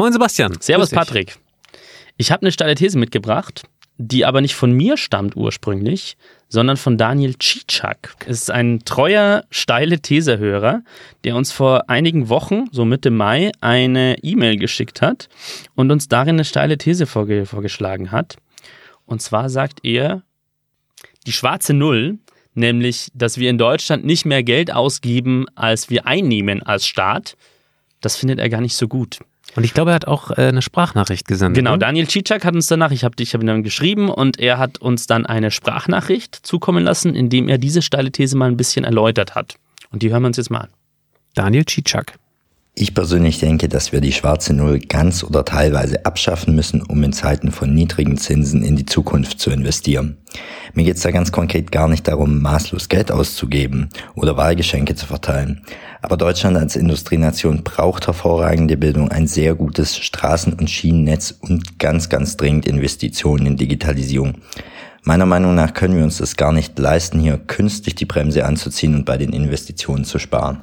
Moin Sebastian. Servus Patrick. Ich habe eine steile These mitgebracht, die aber nicht von mir stammt ursprünglich, sondern von Daniel Cicak. Es ist ein treuer, steile Thesehörer, der uns vor einigen Wochen, so Mitte Mai, eine E-Mail geschickt hat und uns darin eine steile These vorge vorgeschlagen hat. Und zwar sagt er, die schwarze Null, nämlich, dass wir in Deutschland nicht mehr Geld ausgeben, als wir einnehmen als Staat, das findet er gar nicht so gut. Und ich glaube, er hat auch äh, eine Sprachnachricht gesendet. Genau, ne? Daniel Cicak hat uns danach, ich habe ich hab ihm dann geschrieben und er hat uns dann eine Sprachnachricht zukommen lassen, in dem er diese steile These mal ein bisschen erläutert hat. Und die hören wir uns jetzt mal an. Daniel Cicak. Ich persönlich denke, dass wir die schwarze Null ganz oder teilweise abschaffen müssen, um in Zeiten von niedrigen Zinsen in die Zukunft zu investieren. Mir geht es da ganz konkret gar nicht darum, maßlos Geld auszugeben oder Wahlgeschenke zu verteilen. Aber Deutschland als Industrienation braucht hervorragende Bildung, ein sehr gutes Straßen- und Schienennetz und ganz, ganz dringend Investitionen in Digitalisierung. Meiner Meinung nach können wir uns das gar nicht leisten, hier künstlich die Bremse anzuziehen und bei den Investitionen zu sparen.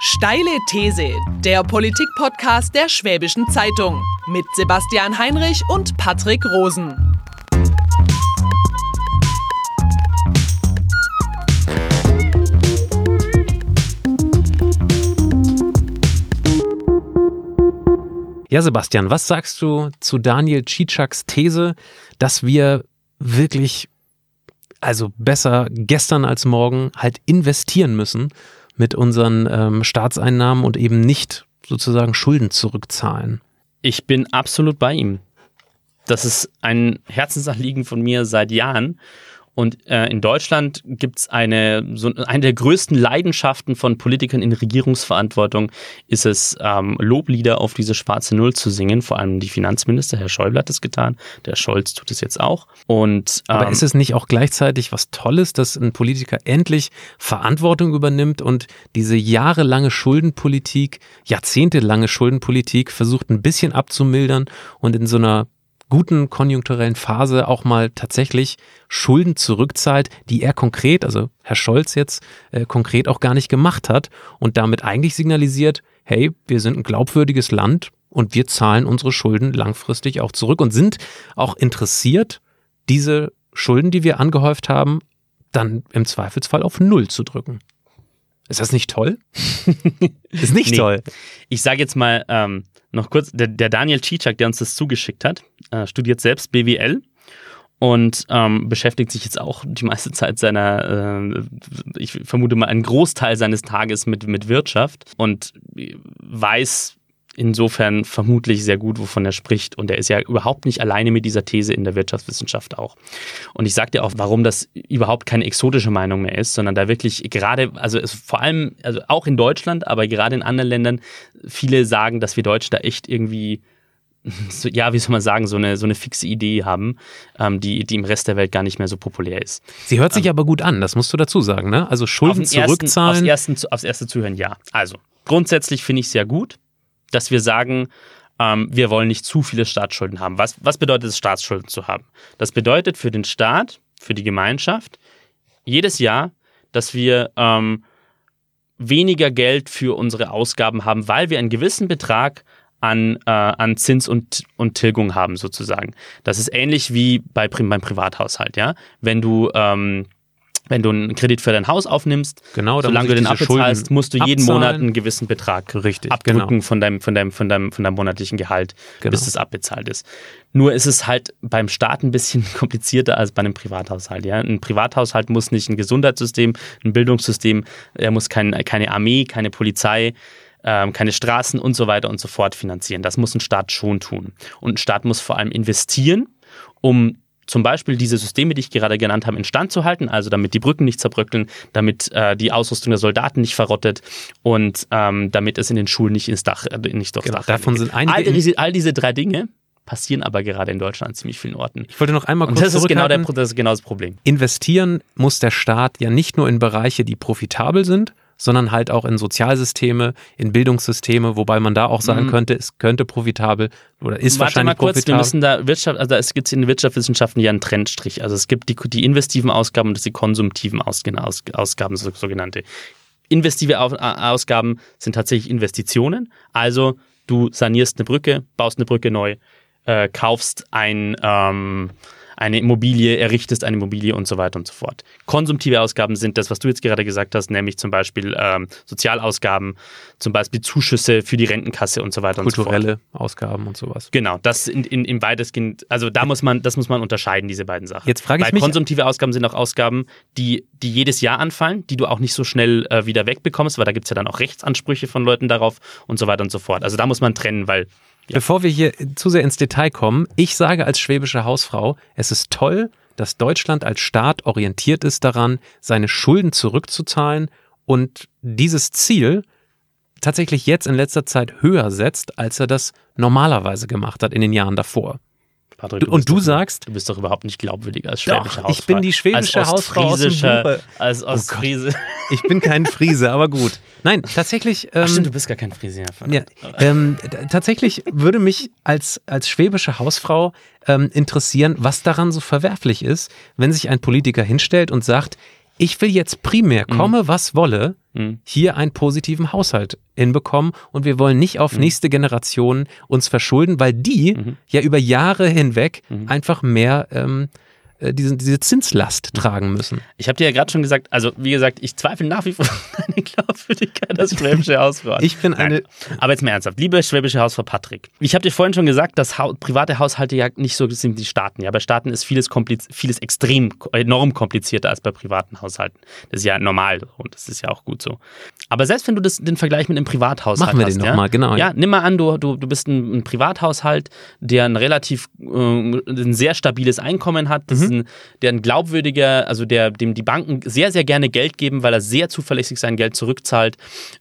Steile These, der Politik-Podcast der Schwäbischen Zeitung mit Sebastian Heinrich und Patrick Rosen. Ja, Sebastian, was sagst du zu Daniel Cicaks These, dass wir wirklich, also besser gestern als morgen, halt investieren müssen mit unseren ähm, Staatseinnahmen und eben nicht sozusagen Schulden zurückzahlen? Ich bin absolut bei ihm. Das ist ein Herzensanliegen von mir seit Jahren. Und äh, in Deutschland gibt es eine, so, eine der größten Leidenschaften von Politikern in Regierungsverantwortung, ist es, ähm, Loblieder auf diese schwarze Null zu singen. Vor allem die Finanzminister, Herr Schäuble hat es getan, der Scholz tut es jetzt auch. Und, ähm, Aber ist es nicht auch gleichzeitig was Tolles, dass ein Politiker endlich Verantwortung übernimmt und diese jahrelange Schuldenpolitik, jahrzehntelange Schuldenpolitik versucht ein bisschen abzumildern und in so einer guten konjunkturellen Phase auch mal tatsächlich Schulden zurückzahlt, die er konkret, also Herr Scholz jetzt äh, konkret auch gar nicht gemacht hat und damit eigentlich signalisiert, hey, wir sind ein glaubwürdiges Land und wir zahlen unsere Schulden langfristig auch zurück und sind auch interessiert, diese Schulden, die wir angehäuft haben, dann im Zweifelsfall auf Null zu drücken. Ist das nicht toll? ist nicht nee. toll. Ich sage jetzt mal, ähm, noch kurz, der, der Daniel Cicak, der uns das zugeschickt hat, äh, studiert selbst BWL und ähm, beschäftigt sich jetzt auch die meiste Zeit seiner, äh, ich vermute mal, einen Großteil seines Tages mit, mit Wirtschaft und weiß insofern vermutlich sehr gut, wovon er spricht. Und er ist ja überhaupt nicht alleine mit dieser These in der Wirtschaftswissenschaft auch. Und ich sage dir auch, warum das überhaupt keine exotische Meinung mehr ist, sondern da wirklich gerade, also es vor allem, also auch in Deutschland, aber gerade in anderen Ländern, viele sagen, dass wir Deutschen da echt irgendwie so, ja, wie soll man sagen, so eine, so eine fixe Idee haben, ähm, die, die im Rest der Welt gar nicht mehr so populär ist. Sie hört sich ähm, aber gut an, das musst du dazu sagen, ne? Also Schulden zurückzahlen. Ersten, aufs, ersten, aufs erste Zuhören, ja. Also, grundsätzlich finde ich es sehr gut dass wir sagen, ähm, wir wollen nicht zu viele Staatsschulden haben. Was, was bedeutet es, Staatsschulden zu haben? Das bedeutet für den Staat, für die Gemeinschaft, jedes Jahr, dass wir ähm, weniger Geld für unsere Ausgaben haben, weil wir einen gewissen Betrag an, äh, an Zins und, und Tilgung haben, sozusagen. Das ist ähnlich wie bei, beim Privathaushalt, ja. Wenn du ähm, wenn du einen Kredit für dein Haus aufnimmst, genau, solange du den abbezahlst, Schulden musst du jeden abzahlen. Monat einen gewissen Betrag Richtig, abdrücken genau. von, deinem, von, deinem, von, deinem, von deinem monatlichen Gehalt, genau. bis es abbezahlt ist. Nur ist es halt beim Staat ein bisschen komplizierter als bei einem Privathaushalt. Ja? Ein Privathaushalt muss nicht ein Gesundheitssystem, ein Bildungssystem, er muss kein, keine Armee, keine Polizei, ähm, keine Straßen und so weiter und so fort finanzieren. Das muss ein Staat schon tun. Und ein Staat muss vor allem investieren, um zum Beispiel diese Systeme, die ich gerade genannt habe, instand zu halten, also damit die Brücken nicht zerbröckeln, damit äh, die Ausrüstung der Soldaten nicht verrottet und ähm, damit es in den Schulen nicht ins Dach, äh, nicht durchs genau, Dach Davon sind einige all, diese, all diese drei Dinge passieren aber gerade in Deutschland an ziemlich vielen Orten. Ich wollte noch einmal kurz Und das ist, genau der, das ist genau das Problem. Investieren muss der Staat ja nicht nur in Bereiche, die profitabel sind, sondern halt auch in Sozialsysteme, in Bildungssysteme, wobei man da auch sagen mhm. könnte, es könnte profitabel oder ist Warte wahrscheinlich mal kurz, profitabel. wir müssen da Wirtschaft, also es gibt in den Wirtschaftswissenschaften ja einen Trendstrich. Also es gibt die, die investiven Ausgaben und die konsumtiven Ausgaben, sogenannte. Investive Ausgaben sind tatsächlich Investitionen, also Du sanierst eine Brücke, baust eine Brücke neu, äh, kaufst ein, ähm, eine Immobilie, errichtest eine Immobilie und so weiter und so fort. Konsumtive Ausgaben sind das, was du jetzt gerade gesagt hast, nämlich zum Beispiel ähm, Sozialausgaben, zum Beispiel Zuschüsse für die Rentenkasse und so weiter und so fort. Kulturelle Ausgaben und sowas. Genau, das in, in, in weitestgehend, also da muss man, das muss man unterscheiden, diese beiden Sachen. Jetzt frage ich Weil mich. Konsumtive Ausgaben sind auch Ausgaben, die, die jedes Jahr anfallen, die du auch nicht so schnell äh, wieder wegbekommst, weil da gibt es ja dann auch Rechtsansprüche von Leuten darauf und so weiter und so fort. Also da muss man trennen, weil Bevor wir hier zu sehr ins Detail kommen, ich sage als schwäbische Hausfrau, es ist toll, dass Deutschland als Staat orientiert ist daran, seine Schulden zurückzuzahlen und dieses Ziel tatsächlich jetzt in letzter Zeit höher setzt, als er das normalerweise gemacht hat in den Jahren davor. Patrick, du und du doch, sagst, du bist doch überhaupt nicht glaubwürdig als schwäbische doch, Hausfrau. Ich bin die schwäbische als Hausfrau aus dem. Als Oh Ostfriese. Oh ich bin kein Friese, aber gut. Nein, tatsächlich. Ähm, Ach stimmt, du bist gar kein Friese. Ja, ähm, tatsächlich würde mich als, als schwäbische Hausfrau ähm, interessieren, was daran so verwerflich ist, wenn sich ein Politiker hinstellt und sagt, ich will jetzt primär, komme was wolle, mhm. hier einen positiven Haushalt hinbekommen und wir wollen nicht auf mhm. nächste Generationen uns verschulden, weil die mhm. ja über Jahre hinweg einfach mehr ähm, diese, diese Zinslast tragen müssen. Ich habe dir ja gerade schon gesagt, also wie gesagt, ich zweifle nach wie vor an deine Glaubwürdigkeit als schwäbische Hausfrau. Ich bin eine. Nein. Aber jetzt mal ernsthaft, liebe schwäbische Hausfrau Patrick. Ich habe dir vorhin schon gesagt, dass ha private Haushalte ja nicht so sind wie Staaten. Ja, bei Staaten ist vieles, vieles extrem, enorm komplizierter als bei privaten Haushalten. Das ist ja normal und das ist ja auch gut so. Aber selbst wenn du das, den Vergleich mit einem Privathaushalt Machen wir hast, den ja, nochmal, genau. Ja, nimm mal an, du, du, du bist ein, ein Privathaushalt, der ein relativ, äh, ein sehr stabiles Einkommen hat, das mhm. Ein, der ein glaubwürdiger, also der, dem die Banken sehr, sehr gerne Geld geben, weil er sehr zuverlässig sein Geld zurückzahlt,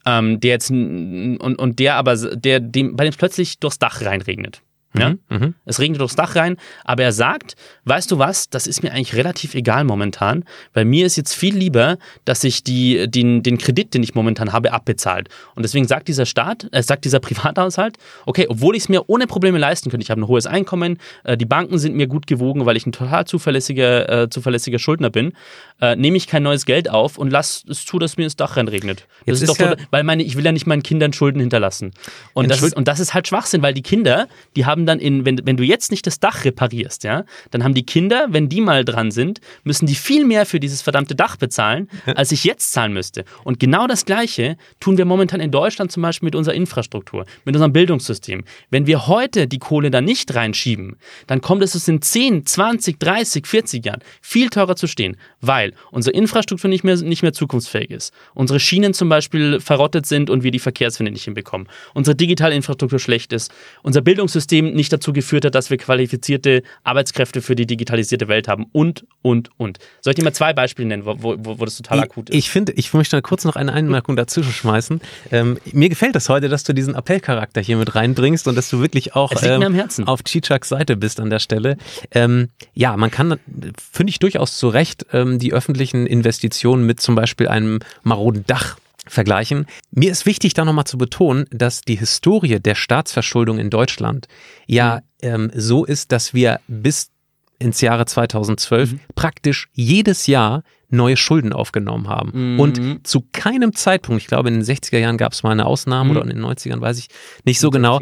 ähm, der jetzt und, und der aber, der dem, bei dem es plötzlich durchs Dach reinregnet. Ja? Mhm, es regnet durchs Dach rein, aber er sagt, weißt du was, das ist mir eigentlich relativ egal momentan, weil mir ist jetzt viel lieber, dass ich die, den, den Kredit, den ich momentan habe, abbezahlt. Und deswegen sagt dieser Staat, äh, sagt dieser Privathaushalt, okay, obwohl ich es mir ohne Probleme leisten könnte, ich habe ein hohes Einkommen, äh, die Banken sind mir gut gewogen, weil ich ein total zuverlässiger, äh, zuverlässiger Schuldner bin, äh, nehme ich kein neues Geld auf und lass es zu, dass mir das Dach reinregnet. Das ist, ist doch, ja weil meine, ich will ja nicht meinen Kindern Schulden hinterlassen. Und das, ist, und das ist halt Schwachsinn, weil die Kinder, die haben dann in, wenn, wenn du jetzt nicht das Dach reparierst, ja, dann haben die Kinder, wenn die mal dran sind, müssen die viel mehr für dieses verdammte Dach bezahlen, als ich jetzt zahlen müsste. Und genau das Gleiche tun wir momentan in Deutschland zum Beispiel mit unserer Infrastruktur, mit unserem Bildungssystem. Wenn wir heute die Kohle da nicht reinschieben, dann kommt es in 10, 20, 30, 40 Jahren viel teurer zu stehen, weil unsere Infrastruktur nicht mehr, nicht mehr zukunftsfähig ist. Unsere Schienen zum Beispiel verrottet sind und wir die Verkehrswende nicht hinbekommen. Unsere digitale Infrastruktur schlecht ist. Unser Bildungssystem nicht dazu geführt hat, dass wir qualifizierte Arbeitskräfte für die digitalisierte Welt haben und, und, und. Soll ich dir mal zwei Beispiele nennen, wo, wo, wo das total ich, akut ist? Ich finde, ich möchte kurz noch eine Einmerkung dazwischen schmeißen. Ähm, mir gefällt das heute, dass du diesen Appellcharakter hier mit reinbringst und dass du wirklich auch ähm, auf Chichaks Seite bist an der Stelle. Ähm, ja, man kann, finde ich durchaus zu Recht, ähm, die öffentlichen Investitionen mit zum Beispiel einem maroden Dach vergleichen. Mir ist wichtig, da nochmal zu betonen, dass die Historie der Staatsverschuldung in Deutschland ja ähm, so ist, dass wir bis ins Jahre 2012 mhm. praktisch jedes Jahr neue Schulden aufgenommen haben. Mhm. Und zu keinem Zeitpunkt, ich glaube in den 60er Jahren gab es mal eine Ausnahme mhm. oder in den 90ern, weiß ich nicht so genau,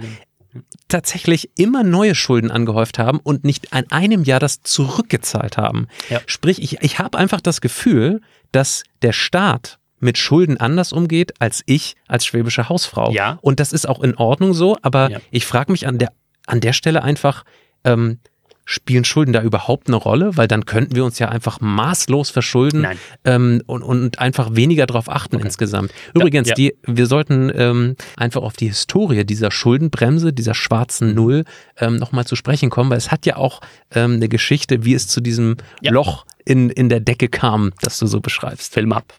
tatsächlich immer neue Schulden angehäuft haben und nicht an einem Jahr das zurückgezahlt haben. Ja. Sprich, ich, ich habe einfach das Gefühl, dass der Staat mit Schulden anders umgeht als ich als schwäbische Hausfrau. Ja. Und das ist auch in Ordnung so, aber ja. ich frage mich an der, an der Stelle einfach, ähm, spielen Schulden da überhaupt eine Rolle? Weil dann könnten wir uns ja einfach maßlos verschulden ähm, und, und einfach weniger darauf achten okay. insgesamt. Übrigens, ja, ja. Die, wir sollten ähm, einfach auf die Historie dieser Schuldenbremse, dieser schwarzen Null ähm, nochmal zu sprechen kommen, weil es hat ja auch ähm, eine Geschichte, wie es zu diesem ja. Loch in, in der Decke kam, das du so beschreibst. Film ab.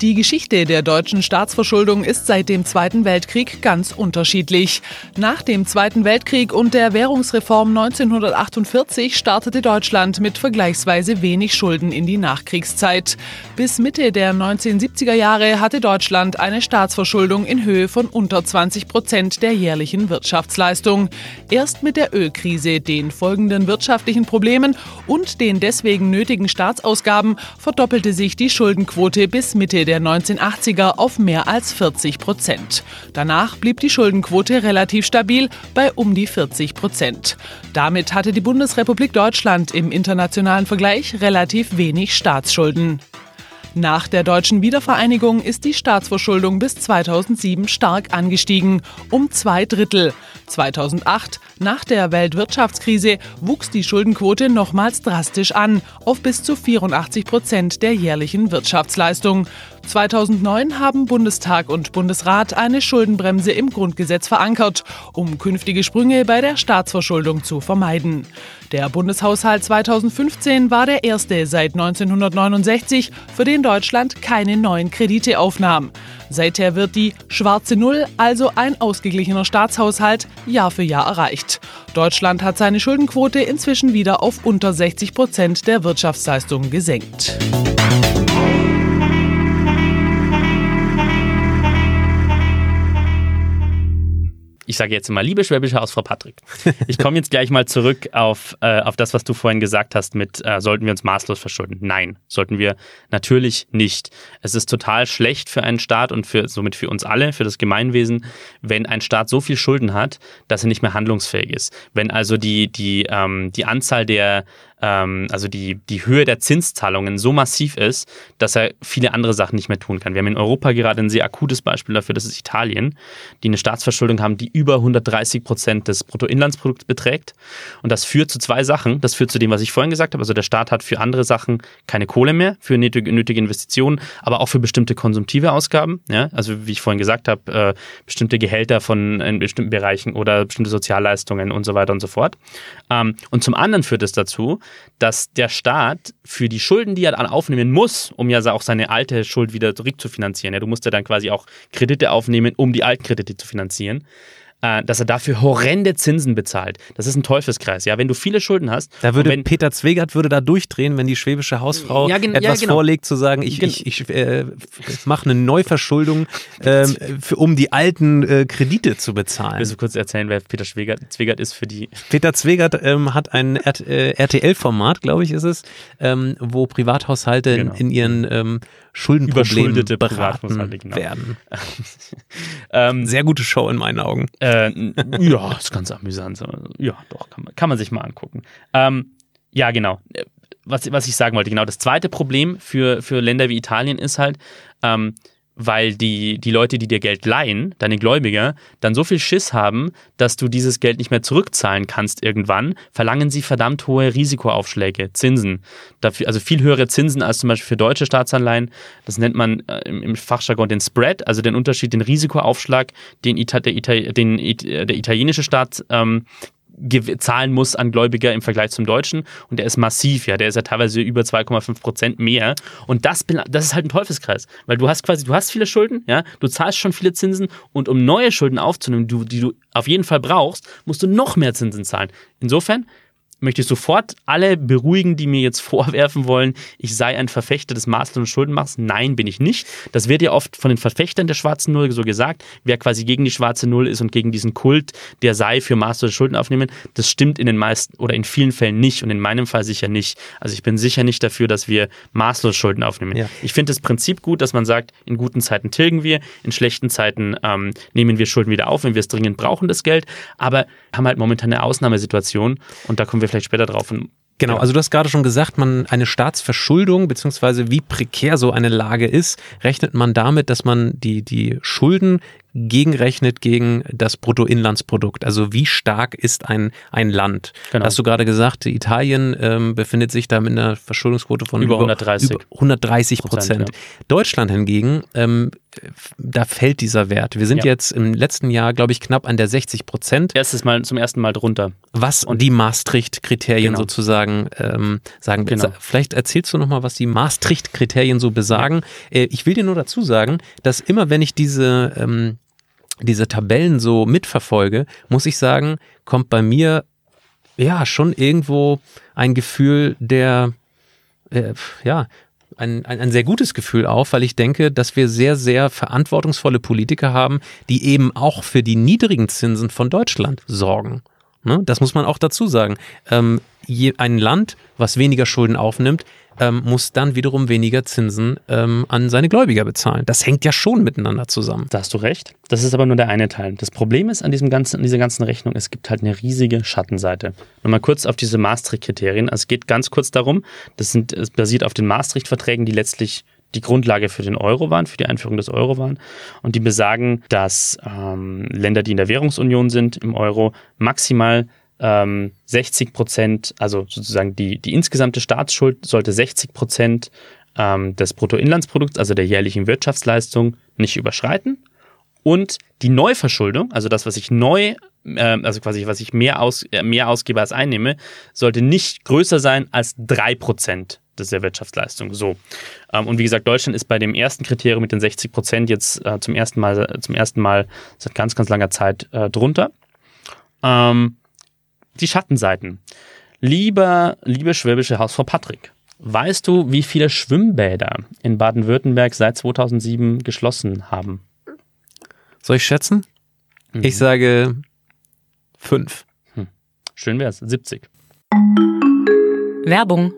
Die Geschichte der deutschen Staatsverschuldung ist seit dem Zweiten Weltkrieg ganz unterschiedlich. Nach dem Zweiten Weltkrieg und der Währungsreform 1948 startete Deutschland mit vergleichsweise wenig Schulden in die Nachkriegszeit. Bis Mitte der 1970er Jahre hatte Deutschland eine Staatsverschuldung in Höhe von unter 20 Prozent der jährlichen Wirtschaftsleistung. Erst mit der Ölkrise, den folgenden wirtschaftlichen Problemen und den deswegen nötigen Staatsausgaben verdoppelte sich die Schuldenquote bis Mitte der 1980er auf mehr als 40 Prozent. Danach blieb die Schuldenquote relativ stabil bei um die 40 Prozent. Damit hatte die Bundesrepublik Deutschland im internationalen Vergleich relativ wenig Staatsschulden. Nach der deutschen Wiedervereinigung ist die Staatsverschuldung bis 2007 stark angestiegen, um zwei Drittel. 2008, nach der Weltwirtschaftskrise, wuchs die Schuldenquote nochmals drastisch an, auf bis zu 84 Prozent der jährlichen Wirtschaftsleistung. 2009 haben Bundestag und Bundesrat eine Schuldenbremse im Grundgesetz verankert, um künftige Sprünge bei der Staatsverschuldung zu vermeiden. Der Bundeshaushalt 2015 war der erste seit 1969, für den Deutschland keine neuen Kredite aufnahm. Seither wird die schwarze Null, also ein ausgeglichener Staatshaushalt, Jahr für Jahr erreicht. Deutschland hat seine Schuldenquote inzwischen wieder auf unter 60 Prozent der Wirtschaftsleistung gesenkt. Ich sage jetzt mal, liebe schwäbische Hausfrau Patrick, ich komme jetzt gleich mal zurück auf, äh, auf das, was du vorhin gesagt hast mit, äh, sollten wir uns maßlos verschulden? Nein, sollten wir natürlich nicht. Es ist total schlecht für einen Staat und für, somit für uns alle, für das Gemeinwesen, wenn ein Staat so viel Schulden hat, dass er nicht mehr handlungsfähig ist. Wenn also die, die, ähm, die Anzahl der ähm, also die, die Höhe der Zinszahlungen so massiv ist, dass er viele andere Sachen nicht mehr tun kann. Wir haben in Europa gerade ein sehr akutes Beispiel dafür, das ist Italien, die eine Staatsverschuldung haben, die über 130 Prozent des Bruttoinlandsprodukts beträgt. Und das führt zu zwei Sachen. Das führt zu dem, was ich vorhin gesagt habe. Also der Staat hat für andere Sachen keine Kohle mehr, für nötige, nötige Investitionen, aber auch für bestimmte konsumtive Ausgaben. Ja? Also wie ich vorhin gesagt habe, äh, bestimmte Gehälter von in bestimmten Bereichen oder bestimmte Sozialleistungen und so weiter und so fort. Ähm, und zum anderen führt es dazu, dass der Staat für die Schulden, die er dann aufnehmen muss, um ja auch seine alte Schuld wieder zurückzufinanzieren, ja, du musst ja dann quasi auch Kredite aufnehmen, um die alten Kredite zu finanzieren, äh, dass er dafür horrende Zinsen bezahlt. Das ist ein Teufelskreis. Ja, wenn du viele Schulden hast. Da würde wenn, Peter Zwegert würde da durchdrehen, wenn die schwäbische Hausfrau ja, etwas ja, genau. vorlegt, zu sagen, ich, ich, ich äh, mache eine Neuverschuldung, äh, für, um die alten äh, Kredite zu bezahlen. Willst du kurz erzählen, wer Peter Zwegert, Zwegert ist für die? Peter Zwegert ähm, hat ein RTL-Format, glaube ich, ist es, ähm, wo Privathaushalte genau. in, in ihren ähm, Schuldenproblemen beraten genau. werden. ähm, Sehr gute Show in meinen Augen. Äh, ja, ist ganz amüsant. Ja, doch, kann man, kann man sich mal angucken. Ähm, ja, genau. Was, was ich sagen wollte, genau. Das zweite Problem für, für Länder wie Italien ist halt, ähm, weil die, die Leute, die dir Geld leihen, deine Gläubiger, dann so viel Schiss haben, dass du dieses Geld nicht mehr zurückzahlen kannst irgendwann, verlangen sie verdammt hohe Risikoaufschläge, Zinsen. Dafür, also viel höhere Zinsen als zum Beispiel für deutsche Staatsanleihen. Das nennt man äh, im, Fachjargon den Spread, also den Unterschied, den Risikoaufschlag, den, Ita, der, Ita, den der italienische Staat ähm, zahlen muss an Gläubiger im Vergleich zum Deutschen. Und der ist massiv, ja. Der ist ja teilweise über 2,5 Prozent mehr. Und das, das ist halt ein Teufelskreis. Weil du hast quasi, du hast viele Schulden, ja. Du zahlst schon viele Zinsen. Und um neue Schulden aufzunehmen, die, die du auf jeden Fall brauchst, musst du noch mehr Zinsen zahlen. Insofern möchte ich sofort alle beruhigen, die mir jetzt vorwerfen wollen, ich sei ein Verfechter des maßlosen Schuldenmachs. Nein, bin ich nicht. Das wird ja oft von den Verfechtern der schwarzen Null so gesagt. Wer quasi gegen die schwarze Null ist und gegen diesen Kult, der sei für maßlose Schulden aufnehmen, das stimmt in den meisten oder in vielen Fällen nicht und in meinem Fall sicher nicht. Also ich bin sicher nicht dafür, dass wir maßlos Schulden aufnehmen. Ja. Ich finde das Prinzip gut, dass man sagt, in guten Zeiten tilgen wir, in schlechten Zeiten ähm, nehmen wir Schulden wieder auf, wenn wir es dringend brauchen, das Geld. Aber haben halt momentan eine Ausnahmesituation und da kommen wir vielleicht später drauf. Und Genau, also du hast gerade schon gesagt, man eine Staatsverschuldung beziehungsweise wie prekär so eine Lage ist, rechnet man damit, dass man die die Schulden gegenrechnet gegen das Bruttoinlandsprodukt. Also wie stark ist ein, ein Land? Genau. Hast du gerade gesagt, Italien ähm, befindet sich da mit einer Verschuldungsquote von über 130, über 130 Prozent. Ja. Deutschland hingegen, ähm, da fällt dieser Wert. Wir sind ja. jetzt im letzten Jahr, glaube ich, knapp an der 60 Prozent. Erstes Mal zum ersten Mal drunter. Was und die Maastricht-Kriterien genau. sozusagen ähm, sagen. Genau. Vielleicht erzählst du nochmal, was die Maastricht-Kriterien so besagen. Ja. Äh, ich will dir nur dazu sagen, dass immer wenn ich diese ähm, diese Tabellen so mitverfolge, muss ich sagen, kommt bei mir ja schon irgendwo ein Gefühl der, äh, ja, ein, ein, ein sehr gutes Gefühl auf, weil ich denke, dass wir sehr, sehr verantwortungsvolle Politiker haben, die eben auch für die niedrigen Zinsen von Deutschland sorgen. Ne? Das muss man auch dazu sagen. Ähm, je, ein Land, was weniger Schulden aufnimmt, ähm, muss dann wiederum weniger Zinsen ähm, an seine Gläubiger bezahlen. Das hängt ja schon miteinander zusammen. Da hast du recht. Das ist aber nur der eine Teil. Das Problem ist an, diesem ganzen, an dieser ganzen Rechnung, es gibt halt eine riesige Schattenseite. Nochmal kurz auf diese Maastricht-Kriterien. Also es geht ganz kurz darum, das sind, es basiert auf den Maastricht-Verträgen, die letztlich die Grundlage für den Euro waren, für die Einführung des Euro waren. Und die besagen, dass ähm, Länder, die in der Währungsunion sind, im Euro maximal ähm, 60 Prozent, also sozusagen die, die insgesamte Staatsschuld sollte 60 Prozent ähm, des Bruttoinlandsprodukts, also der jährlichen Wirtschaftsleistung, nicht überschreiten. Und die Neuverschuldung, also das, was ich neu ähm, also quasi, was ich mehr, aus, äh, mehr ausgebe als einnehme, sollte nicht größer sein als 3 Prozent des der Wirtschaftsleistung. So. Ähm, und wie gesagt, Deutschland ist bei dem ersten Kriterium mit den 60 Prozent jetzt äh, zum ersten Mal, zum ersten Mal seit ganz, ganz langer Zeit äh, drunter. Ähm, die Schattenseiten. Lieber, liebe schwäbische Hausfrau Patrick, weißt du, wie viele Schwimmbäder in Baden-Württemberg seit 2007 geschlossen haben? Soll ich schätzen? Mhm. Ich sage fünf. Hm. Schön wär's, 70. Werbung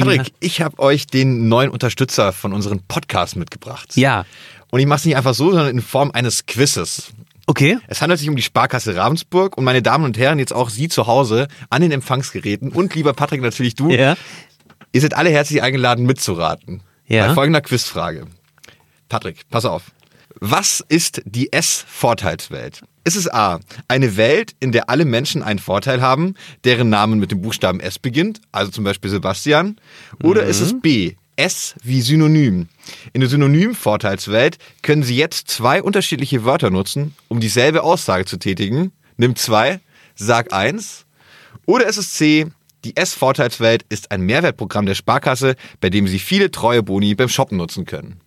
Patrick, ich habe euch den neuen Unterstützer von unserem Podcast mitgebracht. Ja. Und ich mache es nicht einfach so, sondern in Form eines Quizzes. Okay. Es handelt sich um die Sparkasse Ravensburg und meine Damen und Herren, jetzt auch Sie zu Hause an den Empfangsgeräten und lieber Patrick, natürlich du. Ja. Ihr seid alle herzlich eingeladen mitzuraten. Ja. Bei folgender Quizfrage. Patrick, pass auf. Was ist die S-Vorteilswelt? Ist es A, eine Welt, in der alle Menschen einen Vorteil haben, deren Namen mit dem Buchstaben S beginnt, also zum Beispiel Sebastian? Oder mhm. ist es B, S wie Synonym. In der Synonym-Vorteilswelt können Sie jetzt zwei unterschiedliche Wörter nutzen, um dieselbe Aussage zu tätigen. Nimm zwei, sag eins. Oder ist es C, die S-Vorteilswelt ist ein Mehrwertprogramm der Sparkasse, bei dem Sie viele treue Boni beim Shoppen nutzen können.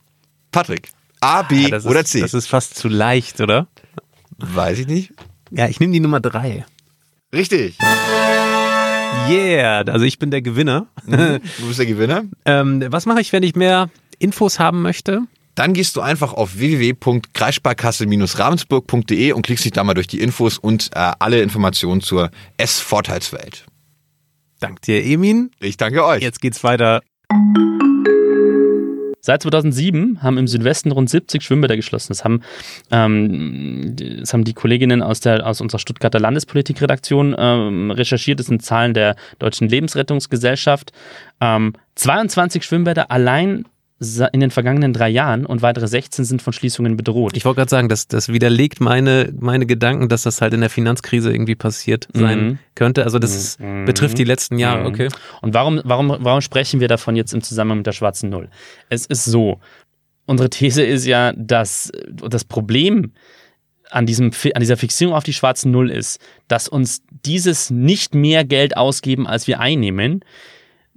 Patrick, A, B ah, oder ist, C? Das ist fast zu leicht, oder? Weiß ich nicht. Ja, ich nehme die Nummer drei. Richtig. Yeah, also ich bin der Gewinner. Mhm, du bist der Gewinner. ähm, was mache ich, wenn ich mehr Infos haben möchte? Dann gehst du einfach auf www.kreissparkasse-ravensburg.de und klickst dich da mal durch die Infos und äh, alle Informationen zur S-Vorteilswelt. Dank dir, Emin. Ich danke euch. Jetzt geht's weiter. Seit 2007 haben im Südwesten rund 70 Schwimmbäder geschlossen. Das haben, ähm, das haben die Kolleginnen aus, der, aus unserer Stuttgarter Landespolitikredaktion ähm, recherchiert. Das sind Zahlen der Deutschen Lebensrettungsgesellschaft. Ähm, 22 Schwimmbäder allein in den vergangenen drei Jahren und weitere 16 sind von Schließungen bedroht. Ich wollte gerade sagen, das, das widerlegt meine, meine Gedanken, dass das halt in der Finanzkrise irgendwie passiert sein mhm. könnte. Also das mhm. betrifft die letzten Jahre, mhm. okay. Und warum, warum, warum sprechen wir davon jetzt im Zusammenhang mit der schwarzen Null? Es ist so, unsere These ist ja, dass das Problem an, diesem, an dieser Fixierung auf die schwarzen Null ist, dass uns dieses nicht mehr Geld ausgeben, als wir einnehmen,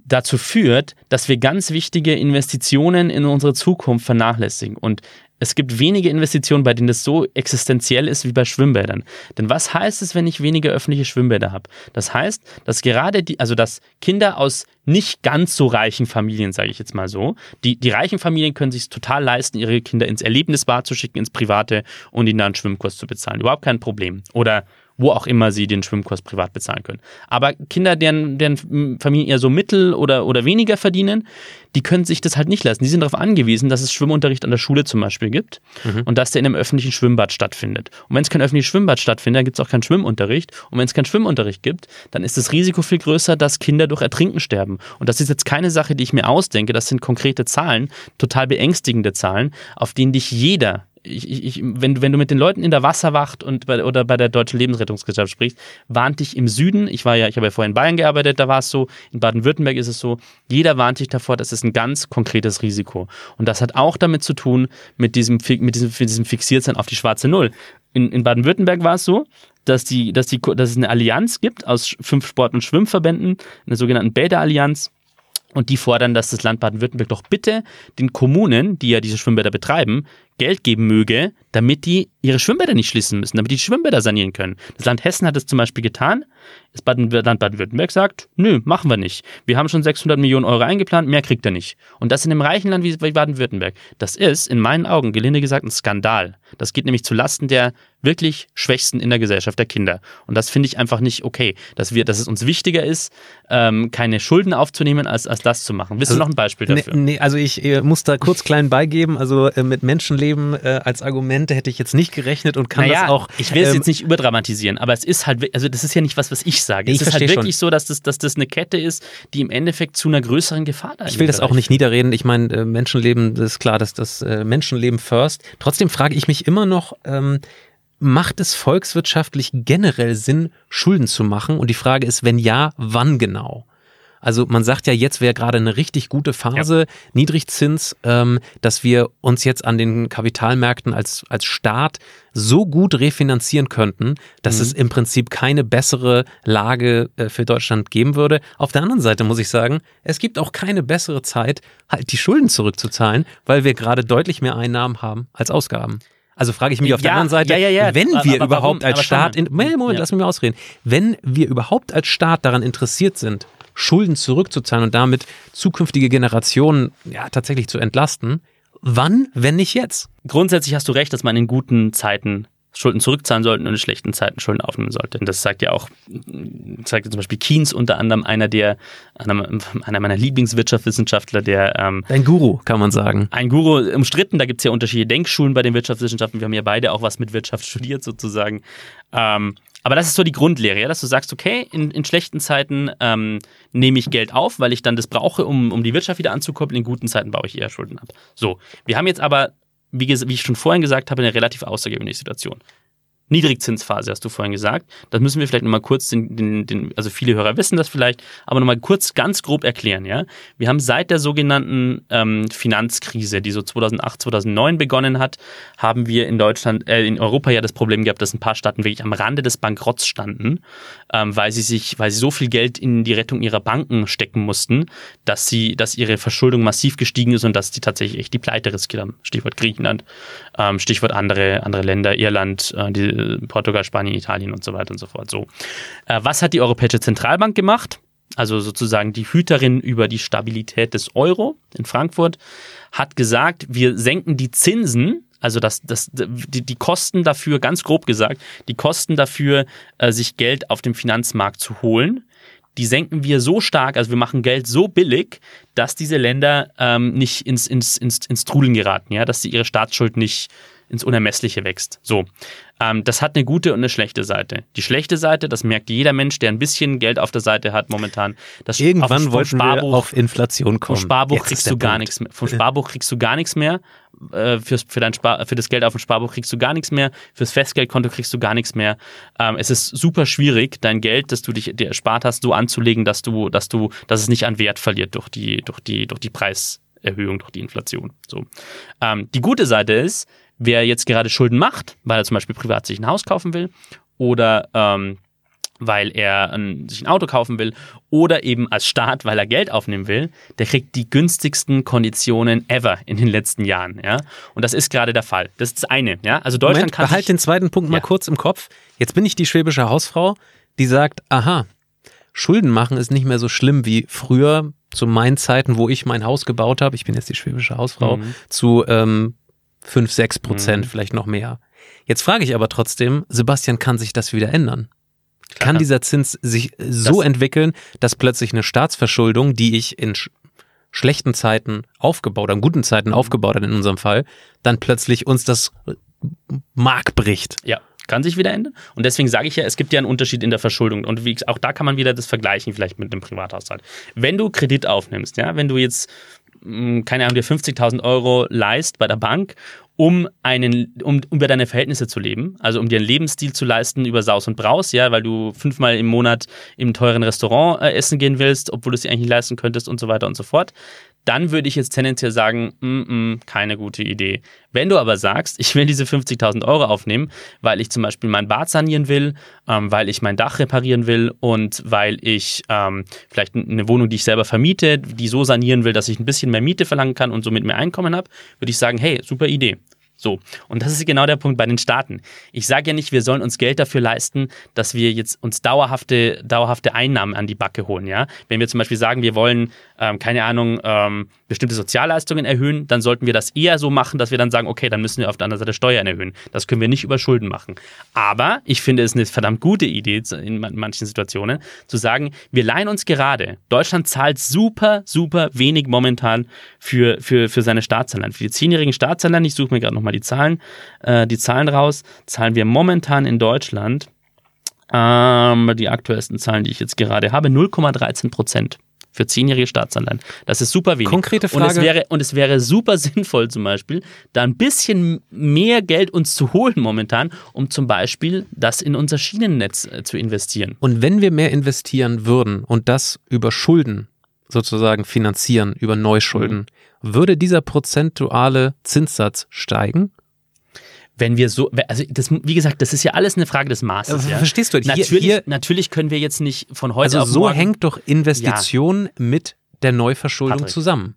dazu führt, dass wir ganz wichtige Investitionen in unsere Zukunft vernachlässigen. Und es gibt wenige Investitionen, bei denen das so existenziell ist wie bei Schwimmbädern. Denn was heißt es, wenn ich weniger öffentliche Schwimmbäder habe? Das heißt, dass gerade die, also dass Kinder aus nicht ganz so reichen Familien, sage ich jetzt mal so, die, die reichen Familien können sich total leisten, ihre Kinder ins Erlebnisbad zu schicken, ins Private und ihnen dann einen Schwimmkurs zu bezahlen. Überhaupt kein Problem. Oder wo auch immer sie den Schwimmkurs privat bezahlen können. Aber Kinder, deren, deren Familien eher so mittel oder, oder weniger verdienen, die können sich das halt nicht leisten. Die sind darauf angewiesen, dass es Schwimmunterricht an der Schule zum Beispiel gibt mhm. und dass der in einem öffentlichen Schwimmbad stattfindet. Und wenn es kein öffentliches Schwimmbad stattfindet, dann gibt es auch keinen Schwimmunterricht. Und wenn es keinen Schwimmunterricht gibt, dann ist das Risiko viel größer, dass Kinder durch Ertrinken sterben. Und das ist jetzt keine Sache, die ich mir ausdenke. Das sind konkrete Zahlen, total beängstigende Zahlen, auf denen dich jeder ich, ich, wenn, wenn du mit den Leuten in der Wasserwacht und bei, oder bei der Deutschen Lebensrettungsgesellschaft sprichst, warnt dich im Süden, ich war ja, ich habe ja vorher in Bayern gearbeitet, da war es so, in Baden-Württemberg ist es so, jeder warnt dich davor, das ist ein ganz konkretes Risiko. Und das hat auch damit zu tun, mit diesem, mit diesem, mit diesem Fixiertsein auf die schwarze Null. In, in Baden-Württemberg war es so, dass, die, dass, die, dass es eine Allianz gibt aus fünf Sport- und Schwimmverbänden, eine sogenannten Bäderallianz, und die fordern, dass das Land Baden-Württemberg doch bitte den Kommunen, die ja diese Schwimmbäder betreiben, Geld geben möge, damit die ihre Schwimmbäder nicht schließen müssen, damit die Schwimmbäder sanieren können. Das Land Hessen hat es zum Beispiel getan. Das Land Baden-Württemberg sagt, nö, machen wir nicht. Wir haben schon 600 Millionen Euro eingeplant, mehr kriegt er nicht. Und das in einem reichen Land wie Baden-Württemberg. Das ist in meinen Augen, gelinde gesagt, ein Skandal. Das geht nämlich zu Lasten der wirklich Schwächsten in der Gesellschaft, der Kinder. Und das finde ich einfach nicht okay, dass wir, dass es uns wichtiger ist, ähm, keine Schulden aufzunehmen, als, als das zu machen. Willst also, du noch ein Beispiel dafür? Nee, nee also ich äh, muss da kurz klein beigeben. Also äh, mit Menschenleben äh, als Argumente hätte ich jetzt nicht gerechnet und kann naja, das auch. Ich will es ähm, jetzt nicht überdramatisieren, aber es ist halt, also das ist ja nicht was, was ich sage. Es ist halt wirklich schon. so, dass das, dass das eine Kette ist, die im Endeffekt zu einer größeren Gefahr da ist. Ich will das auch nicht niederreden. Ich meine, äh, Menschenleben, das ist klar, dass das äh, Menschenleben first. Trotzdem frage ich mich immer noch, ähm, macht es volkswirtschaftlich generell Sinn, Schulden zu machen? Und die Frage ist, wenn ja, wann genau? Also man sagt ja, jetzt wäre gerade eine richtig gute Phase, ja. Niedrigzins, ähm, dass wir uns jetzt an den Kapitalmärkten als, als Staat so gut refinanzieren könnten, dass mhm. es im Prinzip keine bessere Lage äh, für Deutschland geben würde. Auf der anderen Seite muss ich sagen, es gibt auch keine bessere Zeit, halt die Schulden zurückzuzahlen, weil wir gerade deutlich mehr Einnahmen haben als Ausgaben. Also frage ich mich auf ja, der anderen Seite, ja, ja, wenn wir aber überhaupt warum? als Staat, in, Moment, Moment lass mich mal ausreden, wenn wir überhaupt als Staat daran interessiert sind, Schulden zurückzuzahlen und damit zukünftige Generationen ja tatsächlich zu entlasten, wann, wenn nicht jetzt? Grundsätzlich hast du recht, dass man in guten Zeiten Schulden zurückzahlen sollten und in schlechten Zeiten Schulden aufnehmen sollte. Und das sagt ja auch, zeigt zum Beispiel Keynes unter anderem einer der, einer meiner Lieblingswirtschaftswissenschaftler, der ähm, Ein Guru, kann man sagen. Ein Guru umstritten, da gibt es ja unterschiedliche Denkschulen bei den Wirtschaftswissenschaften. Wir haben ja beide auch was mit Wirtschaft studiert sozusagen. Ähm, aber das ist so die Grundlehre, ja, dass du sagst, okay, in, in schlechten Zeiten ähm, nehme ich Geld auf, weil ich dann das brauche, um, um die Wirtschaft wieder anzukoppeln. In guten Zeiten baue ich eher Schulden ab. So, wir haben jetzt aber wie, wie ich schon vorhin gesagt habe, eine relativ außergewöhnliche Situation. Niedrigzinsphase, hast du vorhin gesagt. Das müssen wir vielleicht nochmal kurz, den, den, den, also viele Hörer wissen das vielleicht, aber nochmal kurz ganz grob erklären. Ja? Wir haben seit der sogenannten ähm, Finanzkrise, die so 2008, 2009 begonnen hat, haben wir in Deutschland, äh, in Europa ja das Problem gehabt, dass ein paar Staaten wirklich am Rande des Bankrotts standen, ähm, weil sie sich, weil sie so viel Geld in die Rettung ihrer Banken stecken mussten, dass sie, dass ihre Verschuldung massiv gestiegen ist und dass die tatsächlich echt die Pleite riskiert haben. Stichwort Griechenland, ähm, Stichwort andere, andere Länder, Irland, äh, die Portugal, Spanien, Italien und so weiter und so fort. So. Äh, was hat die Europäische Zentralbank gemacht? Also sozusagen die Hüterin über die Stabilität des Euro in Frankfurt, hat gesagt, wir senken die Zinsen also das, das, die, die Kosten dafür, ganz grob gesagt, die Kosten dafür, äh, sich Geld auf dem Finanzmarkt zu holen, die senken wir so stark, also wir machen Geld so billig, dass diese Länder ähm, nicht ins, ins, ins, ins Trudeln geraten, ja, dass sie ihre Staatsschuld nicht ins Unermessliche wächst. So. Ähm, das hat eine gute und eine schlechte Seite. Die schlechte Seite, das merkt jeder Mensch, der ein bisschen Geld auf der Seite hat momentan. Das Irgendwann auf, wollten Sparbuch, wir auf Inflation kommen. Vom Sparbuch Jetzt kriegst du gar nichts mehr. Vom Sparbuch kriegst du gar nichts mehr. Äh, fürs, für, dein Spar, für das Geld auf dem Sparbuch kriegst du gar nichts mehr. Fürs Festgeldkonto kriegst du gar nichts mehr. Ähm, es ist super schwierig, dein Geld, das du dich dir erspart hast, so anzulegen, dass du, dass du, dass es nicht an Wert verliert durch die, durch die, durch die Preiserhöhung, durch die Inflation. So. Ähm, die gute Seite ist, wer jetzt gerade Schulden macht, weil er zum Beispiel privat sich ein Haus kaufen will oder ähm, weil er ein, sich ein Auto kaufen will oder eben als Staat, weil er Geld aufnehmen will, der kriegt die günstigsten Konditionen ever in den letzten Jahren. Ja? Und das ist gerade der Fall. Das ist das eine. Ja? Also Deutschland Moment, kann. Behalt den zweiten Punkt mal ja. kurz im Kopf. Jetzt bin ich die schwäbische Hausfrau, die sagt: Aha, Schulden machen ist nicht mehr so schlimm wie früher zu meinen Zeiten, wo ich mein Haus gebaut habe. Ich bin jetzt die schwäbische Hausfrau. Mhm. Zu ähm, 5, 6 Prozent, mhm. vielleicht noch mehr. Jetzt frage ich aber trotzdem, Sebastian, kann sich das wieder ändern? Klar. Kann dieser Zins sich so das entwickeln, dass plötzlich eine Staatsverschuldung, die ich in sch schlechten Zeiten aufgebaut, an guten Zeiten mhm. aufgebaut hat in unserem Fall, dann plötzlich uns das Mark bricht? Ja kann sich wieder ändern. Und deswegen sage ich ja, es gibt ja einen Unterschied in der Verschuldung. Und wie, auch da kann man wieder das vergleichen, vielleicht mit einem Privathaushalt. Wenn du Kredit aufnimmst, ja, wenn du jetzt hm, keine Ahnung, dir 50.000 Euro leist bei der Bank, um einen, um über deine Verhältnisse zu leben, also um dir einen Lebensstil zu leisten über Saus und Braus, ja, weil du fünfmal im Monat im teuren Restaurant äh, essen gehen willst, obwohl du es dir eigentlich nicht leisten könntest und so weiter und so fort, dann würde ich jetzt tendenziell sagen, mm -mm, keine gute Idee. Wenn du aber sagst, ich will diese 50.000 Euro aufnehmen, weil ich zum Beispiel mein Bad sanieren will, ähm, weil ich mein Dach reparieren will und weil ich ähm, vielleicht eine Wohnung, die ich selber vermiete, die so sanieren will, dass ich ein bisschen mehr Miete verlangen kann und somit mehr Einkommen habe, würde ich sagen, hey, super Idee. So, und das ist genau der Punkt bei den Staaten. Ich sage ja nicht, wir sollen uns Geld dafür leisten, dass wir jetzt uns dauerhafte, dauerhafte Einnahmen an die Backe holen. Ja? Wenn wir zum Beispiel sagen, wir wollen, ähm, keine Ahnung, ähm, bestimmte Sozialleistungen erhöhen, dann sollten wir das eher so machen, dass wir dann sagen, okay, dann müssen wir auf der anderen Seite Steuern erhöhen. Das können wir nicht über Schulden machen. Aber ich finde es eine verdammt gute Idee in manchen Situationen, zu sagen, wir leihen uns gerade. Deutschland zahlt super, super wenig momentan für, für, für seine Staatsanleihen. Für die zehnjährigen Staatsanleihen, ich suche mir gerade nochmal mal die Zahlen, äh, die Zahlen raus, zahlen wir momentan in Deutschland, ähm, die aktuellsten Zahlen, die ich jetzt gerade habe, 0,13 Prozent für zehnjährige Staatsanleihen. Das ist super wenig. Konkrete Frage. Und es wäre, und es wäre super sinnvoll zum Beispiel, da ein bisschen mehr Geld uns zu holen momentan, um zum Beispiel das in unser Schienennetz äh, zu investieren. Und wenn wir mehr investieren würden und das über Schulden sozusagen finanzieren, über Neuschulden, mhm würde dieser prozentuale Zinssatz steigen? Wenn wir so, also das, wie gesagt, das ist ja alles eine Frage des Maßes. Ja? Verstehst du? Hier, natürlich, hier, natürlich können wir jetzt nicht von heute also auf so morgen. So hängt doch Investition ja. mit der Neuverschuldung Patrick. zusammen.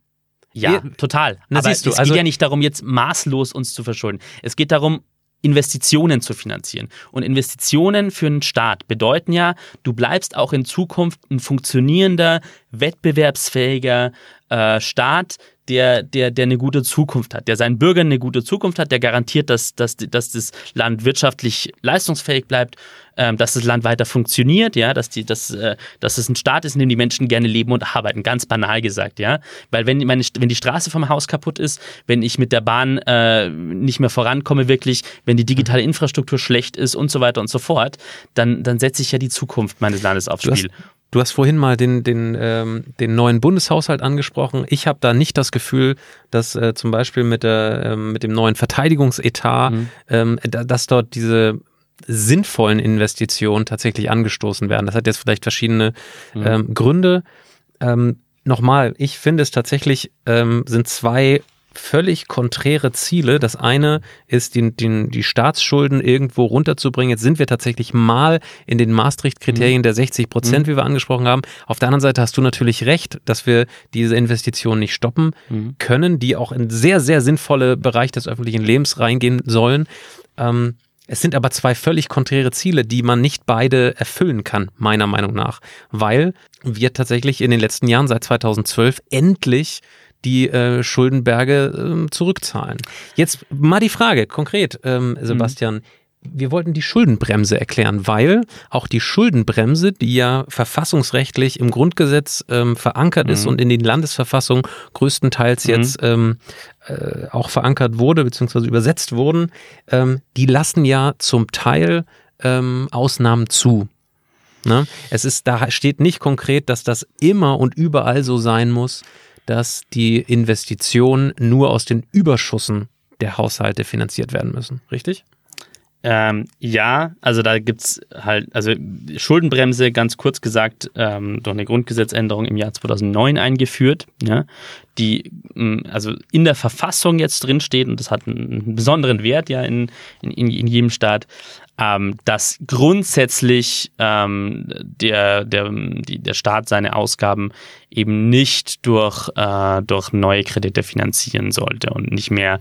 Ja, wir, total. Na, Aber siehst du, es also, geht ja nicht darum, jetzt maßlos uns zu verschulden. Es geht darum, Investitionen zu finanzieren. Und Investitionen für einen Staat bedeuten ja, du bleibst auch in Zukunft ein funktionierender, wettbewerbsfähiger äh, Staat, der, der, der eine gute Zukunft hat, der seinen Bürgern eine gute Zukunft hat, der garantiert, dass, dass, dass das Land wirtschaftlich leistungsfähig bleibt, ähm, dass das Land weiter funktioniert, ja, dass, die, dass, äh, dass es ein Staat ist, in dem die Menschen gerne leben und arbeiten, ganz banal gesagt, ja. Weil wenn, meine, wenn die Straße vom Haus kaputt ist, wenn ich mit der Bahn äh, nicht mehr vorankomme, wirklich, wenn die digitale Infrastruktur schlecht ist und so weiter und so fort, dann, dann setze ich ja die Zukunft meines Landes aufs Spiel. Du hast vorhin mal den, den, ähm, den neuen Bundeshaushalt angesprochen. Ich habe da nicht das Gefühl, dass äh, zum Beispiel mit, der, ähm, mit dem neuen Verteidigungsetat, mhm. ähm, da, dass dort diese sinnvollen Investitionen tatsächlich angestoßen werden. Das hat jetzt vielleicht verschiedene mhm. ähm, Gründe. Ähm, nochmal, ich finde es tatsächlich ähm, sind zwei völlig konträre Ziele. Das eine ist, die, die, die Staatsschulden irgendwo runterzubringen. Jetzt sind wir tatsächlich mal in den Maastricht-Kriterien mhm. der 60 Prozent, mhm. wie wir angesprochen haben. Auf der anderen Seite hast du natürlich recht, dass wir diese Investitionen nicht stoppen mhm. können, die auch in sehr, sehr sinnvolle Bereich des öffentlichen Lebens reingehen sollen. Ähm, es sind aber zwei völlig konträre Ziele, die man nicht beide erfüllen kann, meiner Meinung nach, weil wir tatsächlich in den letzten Jahren seit 2012 endlich die äh, Schuldenberge äh, zurückzahlen. Jetzt mal die Frage konkret, ähm, Sebastian. Mhm. Wir wollten die Schuldenbremse erklären, weil auch die Schuldenbremse, die ja verfassungsrechtlich im Grundgesetz ähm, verankert mhm. ist und in den Landesverfassungen größtenteils mhm. jetzt ähm, äh, auch verankert wurde, beziehungsweise übersetzt wurden, ähm, die lassen ja zum Teil ähm, Ausnahmen zu. Ne? Es ist, da steht nicht konkret, dass das immer und überall so sein muss dass die Investitionen nur aus den Überschüssen der Haushalte finanziert werden müssen, richtig? Ähm, ja, also da gibt es halt, also Schuldenbremse, ganz kurz gesagt, ähm, durch eine Grundgesetzänderung im Jahr 2009 eingeführt, ja, die mm, also in der Verfassung jetzt drinsteht und das hat einen besonderen Wert ja in, in, in jedem Staat, ähm, dass grundsätzlich ähm, der, der, die, der Staat seine Ausgaben eben nicht durch, äh, durch neue Kredite finanzieren sollte und nicht mehr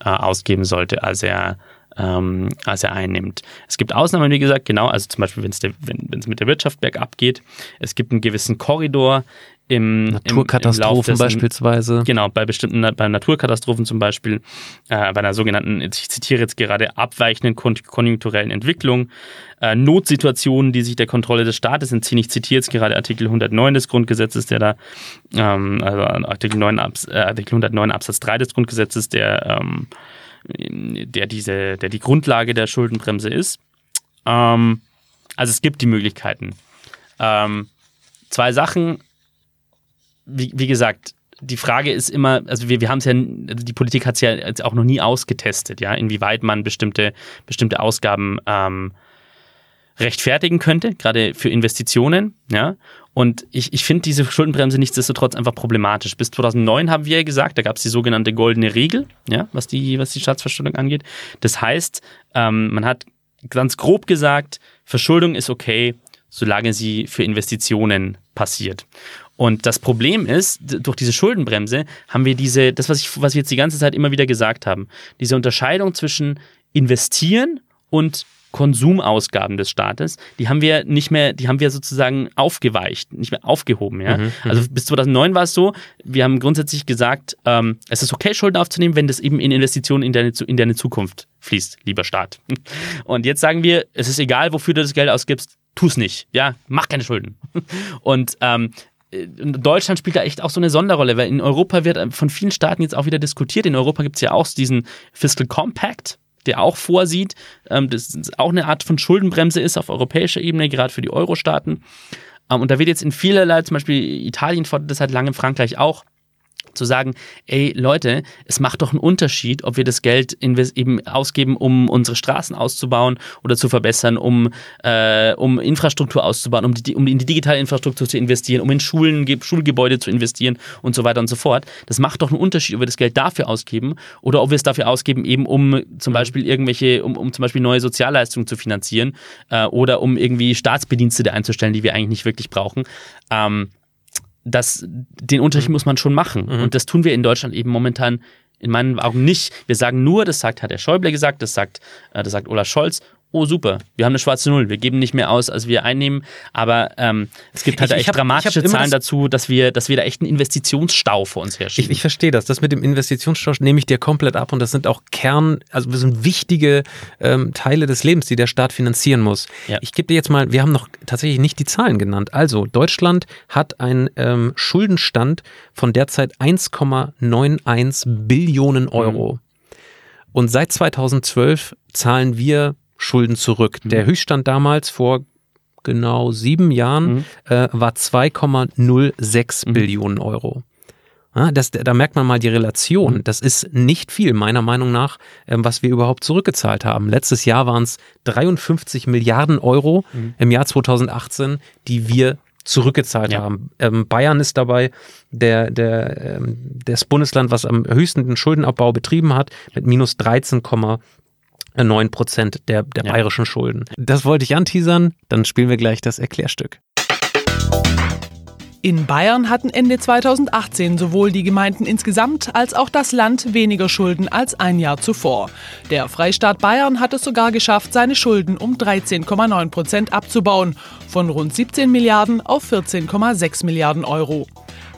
äh, ausgeben sollte, als er ähm, als er einnimmt. Es gibt Ausnahmen, wie gesagt, genau, also zum Beispiel, wenn's der, wenn es mit der Wirtschaft bergab geht. Es gibt einen gewissen Korridor, im Naturkatastrophen im, im beispielsweise. Genau, bei bestimmten bei Naturkatastrophen zum Beispiel, äh, bei einer sogenannten, ich zitiere jetzt gerade, abweichenden konjunkturellen Entwicklung, äh, Notsituationen, die sich der Kontrolle des Staates entziehen. Ich zitiere jetzt gerade Artikel 109 des Grundgesetzes, der da, ähm, also Artikel, 9 Abs, äh, Artikel 109 Absatz 3 des Grundgesetzes, der, ähm, der, diese, der die Grundlage der Schuldenbremse ist. Ähm, also es gibt die Möglichkeiten. Ähm, zwei Sachen wie, wie gesagt, die Frage ist immer, also wir, wir haben es ja, also die Politik hat es ja auch noch nie ausgetestet, ja, inwieweit man bestimmte, bestimmte Ausgaben ähm, rechtfertigen könnte, gerade für Investitionen, ja. Und ich, ich finde diese Schuldenbremse nichtsdestotrotz einfach problematisch. Bis 2009 haben wir ja gesagt, da gab es die sogenannte goldene Regel, ja, was die, was die Staatsverschuldung angeht. Das heißt, ähm, man hat ganz grob gesagt, Verschuldung ist okay, solange sie für Investitionen passiert. Und das Problem ist, durch diese Schuldenbremse haben wir diese, das, was, ich, was wir jetzt die ganze Zeit immer wieder gesagt haben, diese Unterscheidung zwischen investieren und Konsumausgaben des Staates, die haben wir nicht mehr, die haben wir sozusagen aufgeweicht, nicht mehr aufgehoben. Ja? Mhm, also mhm. bis 2009 war es so, wir haben grundsätzlich gesagt, ähm, es ist okay, Schulden aufzunehmen, wenn das eben in Investitionen in deine, in deine Zukunft fließt, lieber Staat. Und jetzt sagen wir, es ist egal, wofür du das Geld ausgibst, tu es nicht. Ja, mach keine Schulden. Und ähm, Deutschland spielt da echt auch so eine Sonderrolle, weil in Europa wird von vielen Staaten jetzt auch wieder diskutiert. In Europa gibt es ja auch diesen Fiscal Compact, der auch vorsieht, ähm, dass es auch eine Art von Schuldenbremse ist auf europäischer Ebene, gerade für die Euro-Staaten. Ähm, und da wird jetzt in vielerlei, zum Beispiel Italien fordert das seit langem, Frankreich auch, zu sagen, ey Leute, es macht doch einen Unterschied, ob wir das Geld eben ausgeben, um unsere Straßen auszubauen oder zu verbessern, um, äh, um Infrastruktur auszubauen, um, die, um in die digitale Infrastruktur zu investieren, um in Schulen, Schulgebäude zu investieren und so weiter und so fort. Das macht doch einen Unterschied, ob wir das Geld dafür ausgeben oder ob wir es dafür ausgeben, eben um zum mhm. Beispiel irgendwelche, um, um zum Beispiel neue Sozialleistungen zu finanzieren äh, oder um irgendwie Staatsbedienstete einzustellen, die wir eigentlich nicht wirklich brauchen. Ähm, das, den Unterschied mhm. muss man schon machen. Mhm. Und das tun wir in Deutschland eben momentan in meinen Augen nicht. Wir sagen nur, das sagt, hat der Schäuble gesagt, das sagt, äh, das sagt Olaf Scholz oh super, wir haben eine schwarze Null, wir geben nicht mehr aus, als wir einnehmen. Aber ähm, es gibt halt ich, echt hab, dramatische Zahlen das dazu, dass wir, dass wir da echt einen Investitionsstau vor uns herschieben. Ich, ich verstehe das. Das mit dem Investitionsstau nehme ich dir komplett ab und das sind auch Kern, also das sind wichtige ähm, Teile des Lebens, die der Staat finanzieren muss. Ja. Ich gebe dir jetzt mal, wir haben noch tatsächlich nicht die Zahlen genannt. Also Deutschland hat einen ähm, Schuldenstand von derzeit 1,91 Billionen Euro. Mhm. Und seit 2012 zahlen wir Schulden zurück. Mhm. Der Höchststand damals vor genau sieben Jahren mhm. äh, war 2,06 mhm. Billionen Euro. Ja, das, da merkt man mal die Relation. Mhm. Das ist nicht viel, meiner Meinung nach, ähm, was wir überhaupt zurückgezahlt haben. Letztes Jahr waren es 53 Milliarden Euro mhm. im Jahr 2018, die wir zurückgezahlt ja. haben. Ähm, Bayern ist dabei der, der, ähm, das Bundesland, was am höchsten den Schuldenabbau betrieben hat, mit minus 13, 9 Prozent der, der ja. bayerischen Schulden. Das wollte ich anteasern, dann spielen wir gleich das Erklärstück. In Bayern hatten Ende 2018 sowohl die Gemeinden insgesamt als auch das Land weniger Schulden als ein Jahr zuvor. Der Freistaat Bayern hat es sogar geschafft, seine Schulden um 13,9 Prozent abzubauen, von rund 17 Milliarden auf 14,6 Milliarden Euro.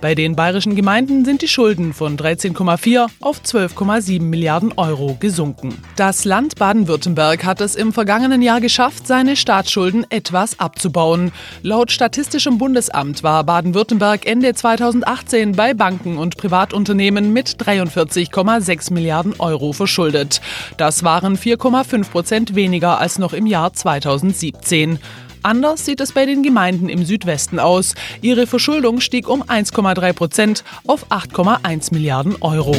Bei den bayerischen Gemeinden sind die Schulden von 13,4 auf 12,7 Milliarden Euro gesunken. Das Land Baden-Württemberg hat es im vergangenen Jahr geschafft, seine Staatsschulden etwas abzubauen. Laut Statistischem Bundesamt war Baden-Württemberg Ende 2018 bei Banken und Privatunternehmen mit 43,6 Milliarden Euro verschuldet. Das waren 4,5 Prozent weniger als noch im Jahr 2017. Anders sieht es bei den Gemeinden im Südwesten aus. Ihre Verschuldung stieg um 1,3 Prozent auf 8,1 Milliarden Euro.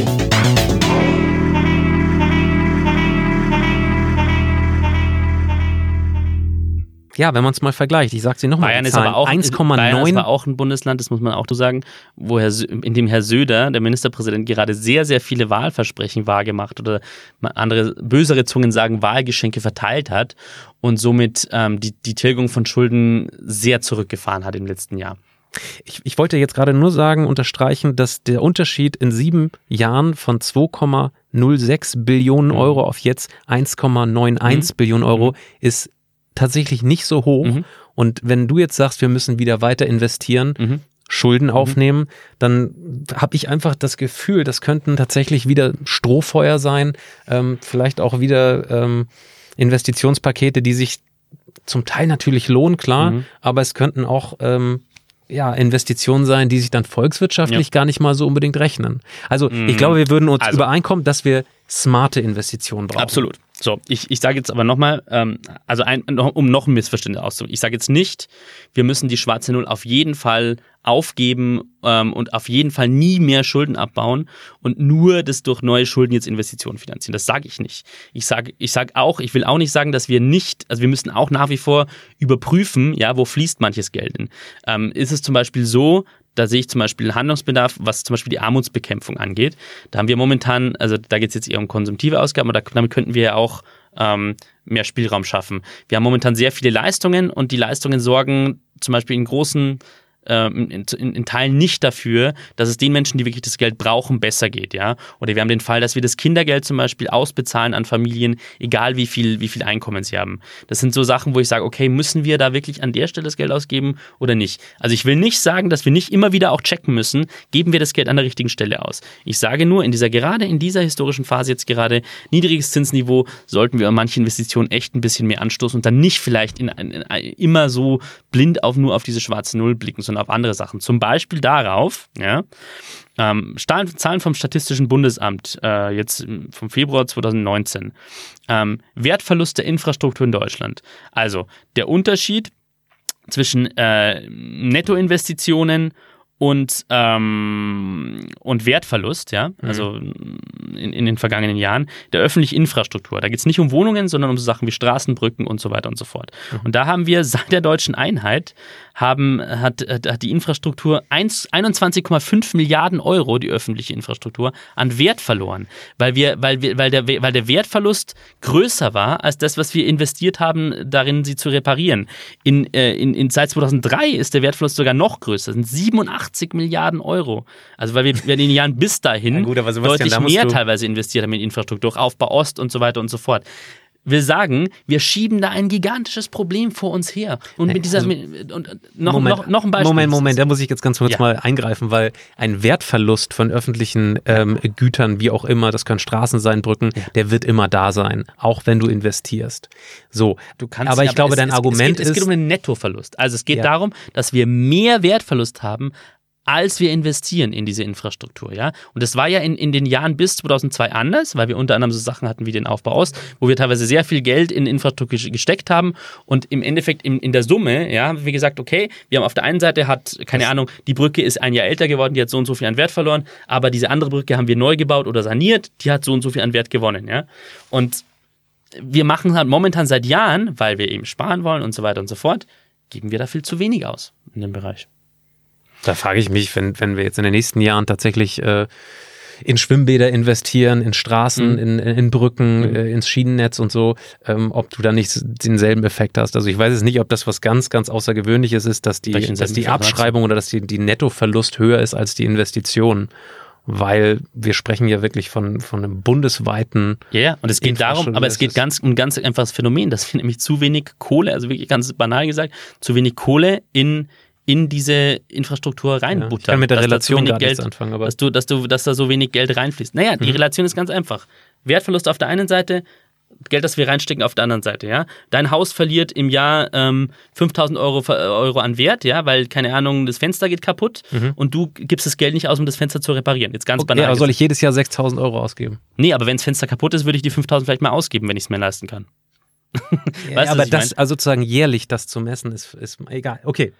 Ja, wenn man es mal vergleicht, ich sage sie nochmal. Bayern, ist aber auch, 1,9. Bayern ist aber auch ein Bundesland, das muss man auch so sagen, wo Herr, in dem Herr Söder, der Ministerpräsident, gerade sehr, sehr viele Wahlversprechen wahrgemacht oder andere bösere Zungen sagen, Wahlgeschenke verteilt hat und somit ähm, die, die Tilgung von Schulden sehr zurückgefahren hat im letzten Jahr. Ich, ich wollte jetzt gerade nur sagen, unterstreichen, dass der Unterschied in sieben Jahren von 2,06 Billionen mhm. Euro auf jetzt 1,91 mhm. Billionen Euro mhm. ist tatsächlich nicht so hoch. Mhm. Und wenn du jetzt sagst, wir müssen wieder weiter investieren, mhm. Schulden mhm. aufnehmen, dann habe ich einfach das Gefühl, das könnten tatsächlich wieder Strohfeuer sein, ähm, vielleicht auch wieder ähm, Investitionspakete, die sich zum Teil natürlich lohnen, klar, mhm. aber es könnten auch ähm, ja, Investitionen sein, die sich dann volkswirtschaftlich ja. gar nicht mal so unbedingt rechnen. Also mhm. ich glaube, wir würden uns also. übereinkommen, dass wir smarte Investitionen brauchen. Absolut. So, ich, ich sage jetzt aber nochmal, ähm, also ein, um noch ein Missverständnis auszudrücken, ich sage jetzt nicht, wir müssen die schwarze Null auf jeden Fall aufgeben ähm, und auf jeden Fall nie mehr Schulden abbauen und nur das durch neue Schulden jetzt Investitionen finanzieren. Das sage ich nicht. Ich sage ich sag auch, ich will auch nicht sagen, dass wir nicht, also wir müssen auch nach wie vor überprüfen, ja, wo fließt manches Geld hin. Ähm, ist es zum Beispiel so, da sehe ich zum Beispiel Handlungsbedarf, was zum Beispiel die Armutsbekämpfung angeht. Da haben wir momentan, also da geht es jetzt eher um konsumtive Ausgaben, aber damit könnten wir ja auch ähm, mehr Spielraum schaffen. Wir haben momentan sehr viele Leistungen und die Leistungen sorgen zum Beispiel in großen ähm, in, in, in, Teilen nicht dafür, dass es den Menschen, die wirklich das Geld brauchen, besser geht, ja. Oder wir haben den Fall, dass wir das Kindergeld zum Beispiel ausbezahlen an Familien, egal wie viel, wie viel Einkommen sie haben. Das sind so Sachen, wo ich sage, okay, müssen wir da wirklich an der Stelle das Geld ausgeben oder nicht? Also ich will nicht sagen, dass wir nicht immer wieder auch checken müssen, geben wir das Geld an der richtigen Stelle aus. Ich sage nur, in dieser gerade in dieser historischen Phase jetzt gerade niedriges Zinsniveau sollten wir an manche Investitionen echt ein bisschen mehr anstoßen und dann nicht vielleicht in, in, in, immer so blind auf nur auf diese schwarze Null blicken, sondern auf andere Sachen. Zum Beispiel darauf, ja, ähm, Zahlen vom Statistischen Bundesamt, äh, jetzt vom Februar 2019. Ähm, Wertverlust der Infrastruktur in Deutschland. Also der Unterschied zwischen äh, Nettoinvestitionen und, ähm, und Wertverlust, ja, also mhm. in, in den vergangenen Jahren, der öffentlichen Infrastruktur. Da geht es nicht um Wohnungen, sondern um so Sachen wie Straßen, Brücken und so weiter und so fort. Mhm. Und da haben wir seit der deutschen Einheit haben, hat, hat die Infrastruktur 21,5 Milliarden Euro, die öffentliche Infrastruktur, an Wert verloren, weil, wir, weil, wir, weil, der, weil der Wertverlust größer war als das, was wir investiert haben, darin sie zu reparieren. In, äh, in, in, seit 2003 ist der Wertverlust sogar noch größer, das sind 87 Milliarden Euro. Also weil wir, in den Jahren bis dahin ja gut, deutlich mehr teilweise investiert haben in Infrastruktur, Aufbau Ost und so weiter und so fort will sagen, wir schieben da ein gigantisches Problem vor uns her. Und mit dieser, also, mit, und noch, Moment, noch, noch ein Beispiel. Moment, Moment, da muss ich jetzt ganz kurz ja. mal eingreifen, weil ein Wertverlust von öffentlichen ähm, Gütern, wie auch immer, das können Straßen sein, Brücken, ja. der wird immer da sein, auch wenn du investierst. So, du kannst, aber ich aber glaube, es, dein es, Argument es geht, ist. Es geht um den Nettoverlust. Also es geht ja. darum, dass wir mehr Wertverlust haben, als wir investieren in diese Infrastruktur. Ja? Und das war ja in, in den Jahren bis 2002 anders, weil wir unter anderem so Sachen hatten wie den Aufbau aus, wo wir teilweise sehr viel Geld in Infrastruktur gesteckt haben und im Endeffekt in, in der Summe, ja, haben wir gesagt, okay, wir haben auf der einen Seite hat, keine Ahnung, die Brücke ist ein Jahr älter geworden, die hat so und so viel an Wert verloren, aber diese andere Brücke haben wir neu gebaut oder saniert, die hat so und so viel an Wert gewonnen. Ja? Und wir machen halt momentan seit Jahren, weil wir eben sparen wollen und so weiter und so fort, geben wir da viel zu wenig aus in dem Bereich. Da frage ich mich, wenn, wenn wir jetzt in den nächsten Jahren tatsächlich äh, in Schwimmbäder investieren, in Straßen, mhm. in, in Brücken, mhm. äh, ins Schienennetz und so, ähm, ob du da nicht denselben Effekt hast. Also ich weiß jetzt nicht, ob das was ganz, ganz Außergewöhnliches ist, dass die, dass die Abschreibung oder dass die, die Nettoverlust höher ist als die Investition weil wir sprechen ja wirklich von, von einem bundesweiten. Ja, yeah, und es geht darum, aber es geht ganz um ein ganz einfaches Phänomen, dass wir nämlich zu wenig Kohle, also wirklich ganz banal gesagt, zu wenig Kohle in in diese Infrastruktur reinbuttern. Ja, ich kann mit der Relation gar Geld, anfangen, aber dass du, dass du, dass da so wenig Geld reinfließt. Naja, die mhm. Relation ist ganz einfach. Wertverlust auf der einen Seite, Geld, das wir reinstecken, auf der anderen Seite, ja. Dein Haus verliert im Jahr ähm, 5000 Euro, Euro an Wert, ja, weil, keine Ahnung, das Fenster geht kaputt mhm. und du gibst das Geld nicht aus, um das Fenster zu reparieren. Jetzt ganz okay, banal. aber soll ich jedes Jahr 6000 Euro ausgeben? Nee, aber wenn das Fenster kaputt ist, würde ich die 5000 vielleicht mal ausgeben, wenn ich es mir leisten kann. Weißt aber das, also sozusagen jährlich das zu messen, ist, ist egal. Okay.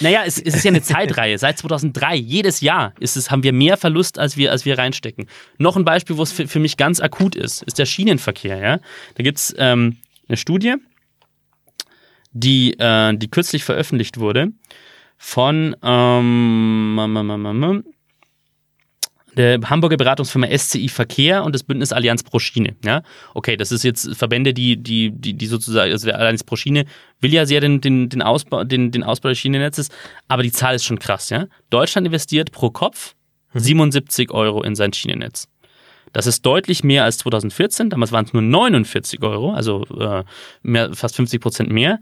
Naja, es, es ist ja eine Zeitreihe. Seit 2003, jedes Jahr ist es, haben wir mehr Verlust, als wir, als wir reinstecken. Noch ein Beispiel, wo es für, für mich ganz akut ist, ist der Schienenverkehr. Ja? Da gibt es ähm, eine Studie, die, äh, die kürzlich veröffentlicht wurde von ähm, der Hamburger Beratungsfirma SCI Verkehr und das Bündnis Allianz Pro Schiene. Ja? Okay, das ist jetzt Verbände, die, die, die, die sozusagen, also der Allianz Pro Schiene will ja sehr den, den, den, Ausbau, den, den Ausbau des Schienennetzes, aber die Zahl ist schon krass. Ja? Deutschland investiert pro Kopf 77 mhm. Euro in sein Schienennetz. Das ist deutlich mehr als 2014. Damals waren es nur 49 Euro, also äh, mehr, fast 50 Prozent mehr.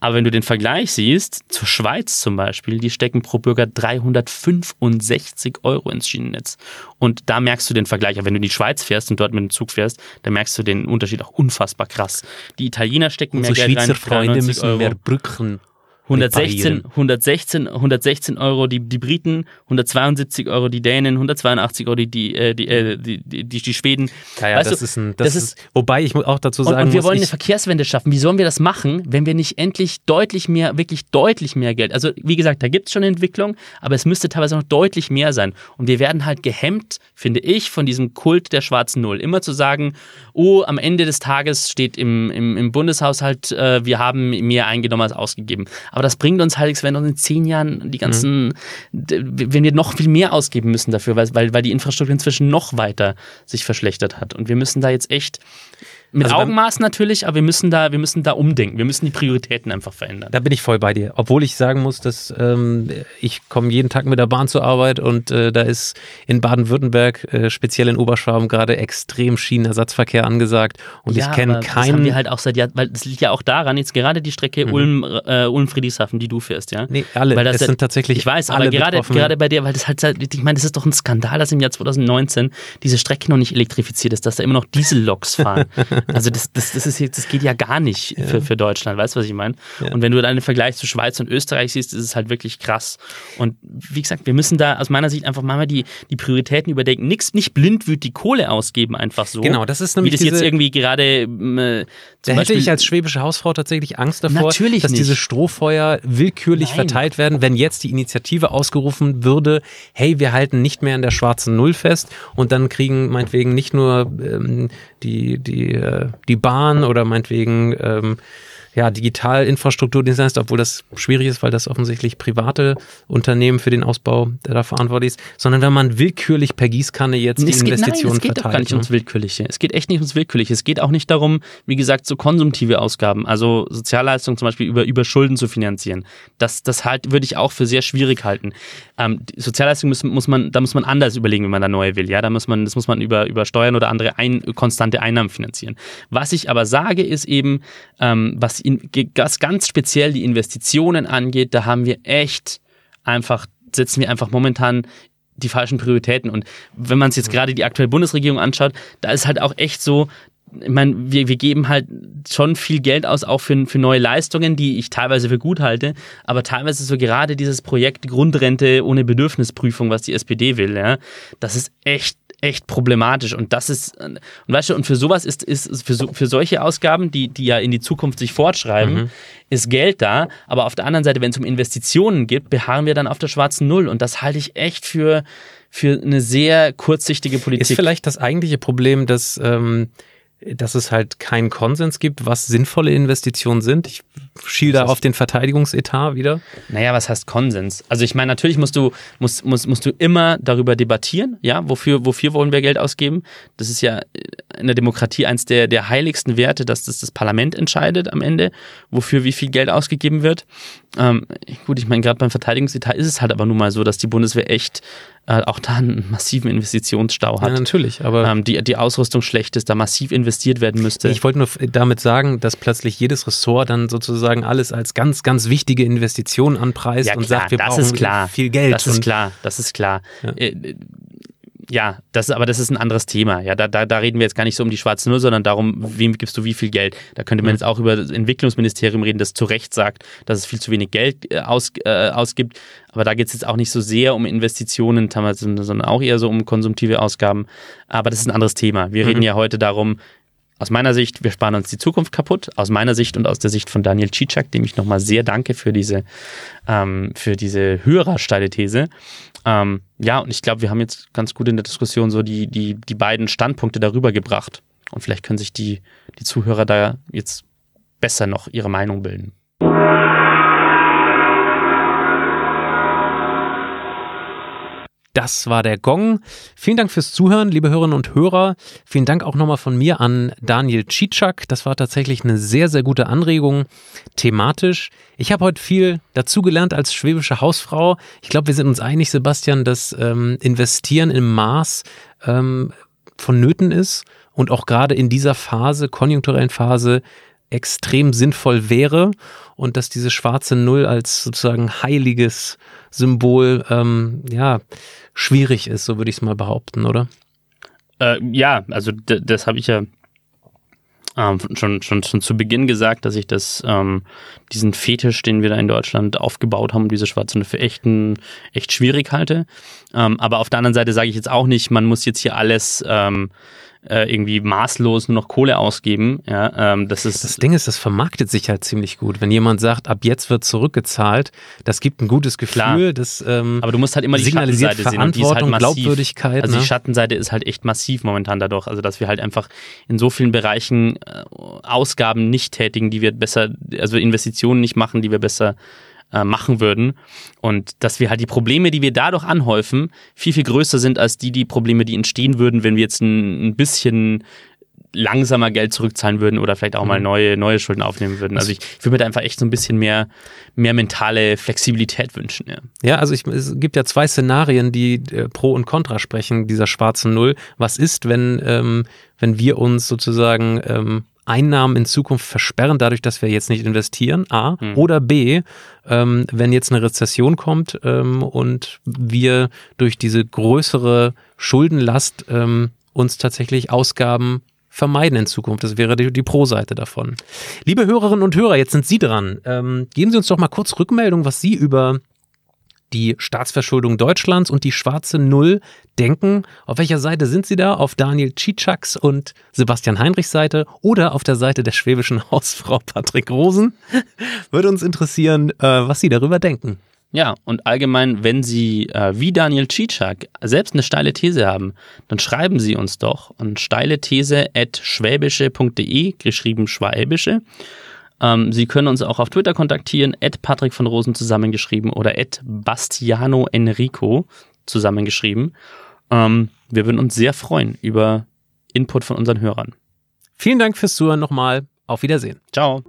Aber wenn du den Vergleich siehst, zur Schweiz zum Beispiel, die stecken pro Bürger 365 Euro ins Schienennetz. Und da merkst du den Vergleich. Aber wenn du in die Schweiz fährst und dort mit dem Zug fährst, dann merkst du den Unterschied auch unfassbar krass. Die Italiener stecken mehr Geld Schweizer rein. Freunde müssen Euro. mehr Brücken 116, 116, 116 Euro die, die Briten, 172 Euro die Dänen, 182 Euro die, die, äh, die, äh, die, die, die, Schweden. Ja, ja, das, du, ist ein, das, das ist, wobei ich auch dazu sagen und, und wir wollen eine Verkehrswende schaffen. Wie sollen wir das machen, wenn wir nicht endlich deutlich mehr, wirklich deutlich mehr Geld, also wie gesagt, da gibt es schon Entwicklung, aber es müsste teilweise noch deutlich mehr sein. Und wir werden halt gehemmt, finde ich, von diesem Kult der schwarzen Null. Immer zu sagen, oh, am Ende des Tages steht im, im, im Bundeshaushalt, äh, wir haben mehr eingenommen als ausgegeben. Aber das bringt uns halt, wenn uns in zehn Jahren die ganzen, mhm. wenn wir noch viel mehr ausgeben müssen dafür, weil, weil, weil die Infrastruktur inzwischen noch weiter sich verschlechtert hat. Und wir müssen da jetzt echt Mit Also Augenmaß natürlich, aber wir müssen da, wir müssen da umdenken. Wir müssen die Prioritäten einfach verändern. Da bin ich voll bei dir. Obwohl ich sagen muss, dass ähm, ich komme jeden Tag mit der Bahn zur Arbeit und äh, da ist in Baden-Württemberg, äh, speziell in Oberschwaben, gerade extrem Schienenersatzverkehr angesagt. Und ich kenne aber Das keinen. haben wir halt auch seit Jahren, weil das liegt ja auch daran, jetzt gerade die Strecke Ulm, äh, Ulm-Friedrichshafen, die du fährst, ja. Mhm. Nee, alle. Weil das Es ja- sind tatsächlich Ich weiß, alle aber gerade, betroffen. gerade bei dir, weil das halt, ich meine, das ist doch ein Skandal, dass im Jahr 2019 diese Strecke noch nicht elektrifiziert ist, dass da immer noch Dieselloks fahren. also das, das, das, ist jetzt, das geht ja gar nicht für, für Deutschland, weißt du, was ich meine? Und wenn du dann den Vergleich zu Schweiz und Österreich siehst, ist es halt wirklich krass. Und wie gesagt, wir müssen da aus meiner Sicht einfach mal die, die Prioritäten überdenken. Nix, nicht blindwütig die Kohle ausgeben, einfach so. Genau, das ist Wie nämlich das jetzt diese- irgendwie gerade ähm, äh, Da hätte Beispiel ich als schwäbische Hausfrau tatsächlich Angst davor, dass nicht. diese Strohfeuer willkürlich Nein. verteilt werden, wenn jetzt die Initiative ausgerufen würde, hey, wir halten nicht mehr an der schwarzen Null fest und dann kriegen meinetwegen nicht nur ähm, die, die, äh, die Bahn oder meinetwegen ähm, ja, Digitalinfrastrukturdienstleister, obwohl das schwierig ist, weil das offensichtlich private Unternehmen für den Ausbau der da verantwortlich ist, sondern wenn man willkürlich per Gießkanne jetzt die es geht, Investitionen nein, es geht doch verteilt. gar nicht ne? ums Willkürliche. Es geht echt nicht ums Willkürliche. Es geht auch nicht darum, wie gesagt, so konsumtive Ausgaben, also Sozialleistungen zum Beispiel über, über Schulden zu finanzieren. Das, das halt würde ich auch für sehr schwierig halten. Ähm, die Sozialleistungen muss, muss man, da muss man anders überlegen, wenn man da neue will. Ja, da muss man, das muss man über, über Steuern oder andere ein, konstante Einnahmen finanzieren. Was ich aber sage, ist eben, ähm, was, was ganz speziell die Investitionen angeht, da haben wir echt einfach, setzen wir einfach momentan die falschen Prioritäten. Und wenn man sich jetzt gerade die aktuelle Bundesregierung anschaut, da ist halt auch echt so, ich meine, wir, wir geben halt schon viel Geld aus, auch für, für neue Leistungen, die ich teilweise für gut halte, aber teilweise so gerade dieses Projekt Grundrente ohne Bedürfnisprüfung, was die SPD will, ja, das ist echt echt problematisch. Und das ist und weißt du und für sowas ist ist für, so, für solche Ausgaben die die ja in die Zukunft sich fortschreiben ist Geld da. Aber auf der anderen Seite wenn es um Investitionen geht beharren wir dann auf der schwarzen Null. Und das halte ich echt für für eine sehr kurzsichtige Politik. Ist vielleicht das eigentliche Problem, dass, ähm, dass es halt keinen Konsens gibt, was sinnvolle Investitionen sind? Ich schiel da auf den Verteidigungsetat wieder. Naja, was heißt Konsens? Also ich meine, natürlich musst du, musst, musst, musst du immer darüber debattieren, ja, wofür, wofür wollen wir Geld ausgeben? Das ist ja in der Demokratie eins der, der heiligsten Werte, dass das das Parlament entscheidet am Ende, wofür wie viel Geld ausgegeben wird. Ähm, gut, ich meine, gerade beim Verteidigungsetat ist es halt aber nun mal so, dass die Bundeswehr echt äh, auch da einen massiven Investitionsstau hat. Ja, natürlich, aber ähm, die, die Ausrüstung schlecht ist, da massiv investiert werden müsste. ich wollte nur damit sagen, dass plötzlich jedes Ressort dann sozusagen alles als ganz, ganz wichtige Investition anpreist ja, und klar, sagt, wir brauchen viel Geld. Das ist klar, das ist klar. Ja. Äh, ja, das, aber das ist ein anderes Thema. Ja, da, da, da reden wir jetzt gar nicht so um die schwarze Null, sondern darum, wem gibst du wie viel Geld. Da könnte man jetzt auch über das Entwicklungsministerium reden, das zu Recht sagt, dass es viel zu wenig Geld äh, aus, äh, ausgibt. Aber da geht es jetzt auch nicht so sehr um Investitionen, sondern auch eher so um konsumtive Ausgaben. Aber das ist ein anderes Thema. Wir Mhm. reden ja heute darum, aus meiner Sicht, wir sparen uns die Zukunft kaputt. Aus meiner Sicht und aus der Sicht von Daniel Cicak, dem ich nochmal sehr danke für diese, ähm, für diese hörersteile These. Ähm, ja, und ich glaube, wir haben jetzt ganz gut in der Diskussion so die, die, die beiden Standpunkte darüber gebracht. Und vielleicht können sich die, die Zuhörer da jetzt besser noch ihre Meinung bilden. Das war der Gong. Vielen Dank fürs Zuhören, liebe Hörerinnen und Hörer. Vielen Dank auch nochmal von mir an Daniel Cicak. Das war tatsächlich eine sehr, sehr gute Anregung thematisch. Ich habe heute viel dazugelernt als schwäbische Hausfrau. Ich glaube, wir sind uns einig, Sebastian, dass ähm, Investieren im Maß ähm, vonnöten ist und auch gerade in dieser Phase, konjunkturellen Phase, extrem sinnvoll wäre und dass diese schwarze Null als sozusagen heiliges Symbol ähm, ja schwierig ist, so würde ich es mal behaupten, oder? Äh, ja, also das habe ich ja ähm, schon, schon, schon zu Beginn gesagt, dass ich das, ähm, diesen Fetisch, den wir da in Deutschland aufgebaut haben, diese schwarze Null für echt, ein, echt schwierig halte. Ähm, aber auf der anderen Seite sage ich jetzt auch nicht, man muss jetzt hier alles ähm, äh, irgendwie maßlos nur noch Kohle ausgeben. Ja, ähm, das ist Das Ding ist, das vermarktet sich halt ziemlich gut. Wenn jemand sagt, ab jetzt wird zurückgezahlt, das gibt ein gutes Gefühl, Klar. das ähm, Aber du musst halt immer die Schattenseite sehen und die ist halt massiv. Glaubwürdigkeit. Also ne? die Schattenseite ist halt echt massiv momentan dadurch, also dass wir halt einfach in so vielen Bereichen äh, Ausgaben nicht tätigen, die wir besser, also Investitionen nicht machen, die wir besser äh, machen würden und dass wir halt die Probleme, die wir dadurch anhäufen, viel viel größer sind als die die Probleme, die entstehen würden, wenn wir jetzt ein, ein bisschen langsamer Geld zurückzahlen würden oder vielleicht auch mal mhm. neue, neue Schulden aufnehmen würden. Also ich, ich würde mir da einfach echt so ein bisschen mehr, mehr mentale Flexibilität wünschen. Ja, ja also ich, es gibt ja zwei Szenarien, die äh, pro und contra sprechen, dieser schwarzen Null. Was ist, wenn, ähm, wenn wir uns sozusagen ähm, Einnahmen in Zukunft versperren, dadurch, dass wir jetzt nicht investieren, A. Hm. Oder B, ähm, wenn jetzt eine Rezession kommt ähm, und wir durch diese größere Schuldenlast ähm, uns tatsächlich Ausgaben vermeiden in Zukunft. Das wäre die, die Pro-Seite davon. Liebe Hörerinnen und Hörer, jetzt sind Sie dran. Ähm, geben Sie uns doch mal kurz Rückmeldung, was Sie über die Staatsverschuldung Deutschlands und die schwarze Null denken. Auf welcher Seite sind Sie da? Auf Daniel Tschitschaks und Sebastian Heinrichs Seite oder auf der Seite der schwäbischen Hausfrau Patrick Rosen? Würde uns interessieren, äh, was Sie darüber denken. Ja, und allgemein, wenn Sie äh, wie Daniel Tschitschak selbst eine steile These haben, dann schreiben Sie uns doch an steile These at schwäbische.de, geschrieben schwäbische. Ähm, Sie können uns auch auf Twitter kontaktieren, at Patrick von Rosen zusammengeschrieben oder at Bastiano Enrico zusammengeschrieben. Ähm, wir würden uns sehr freuen über Input von unseren Hörern. Vielen Dank fürs Zuhören nochmal. Auf Wiedersehen. Ciao.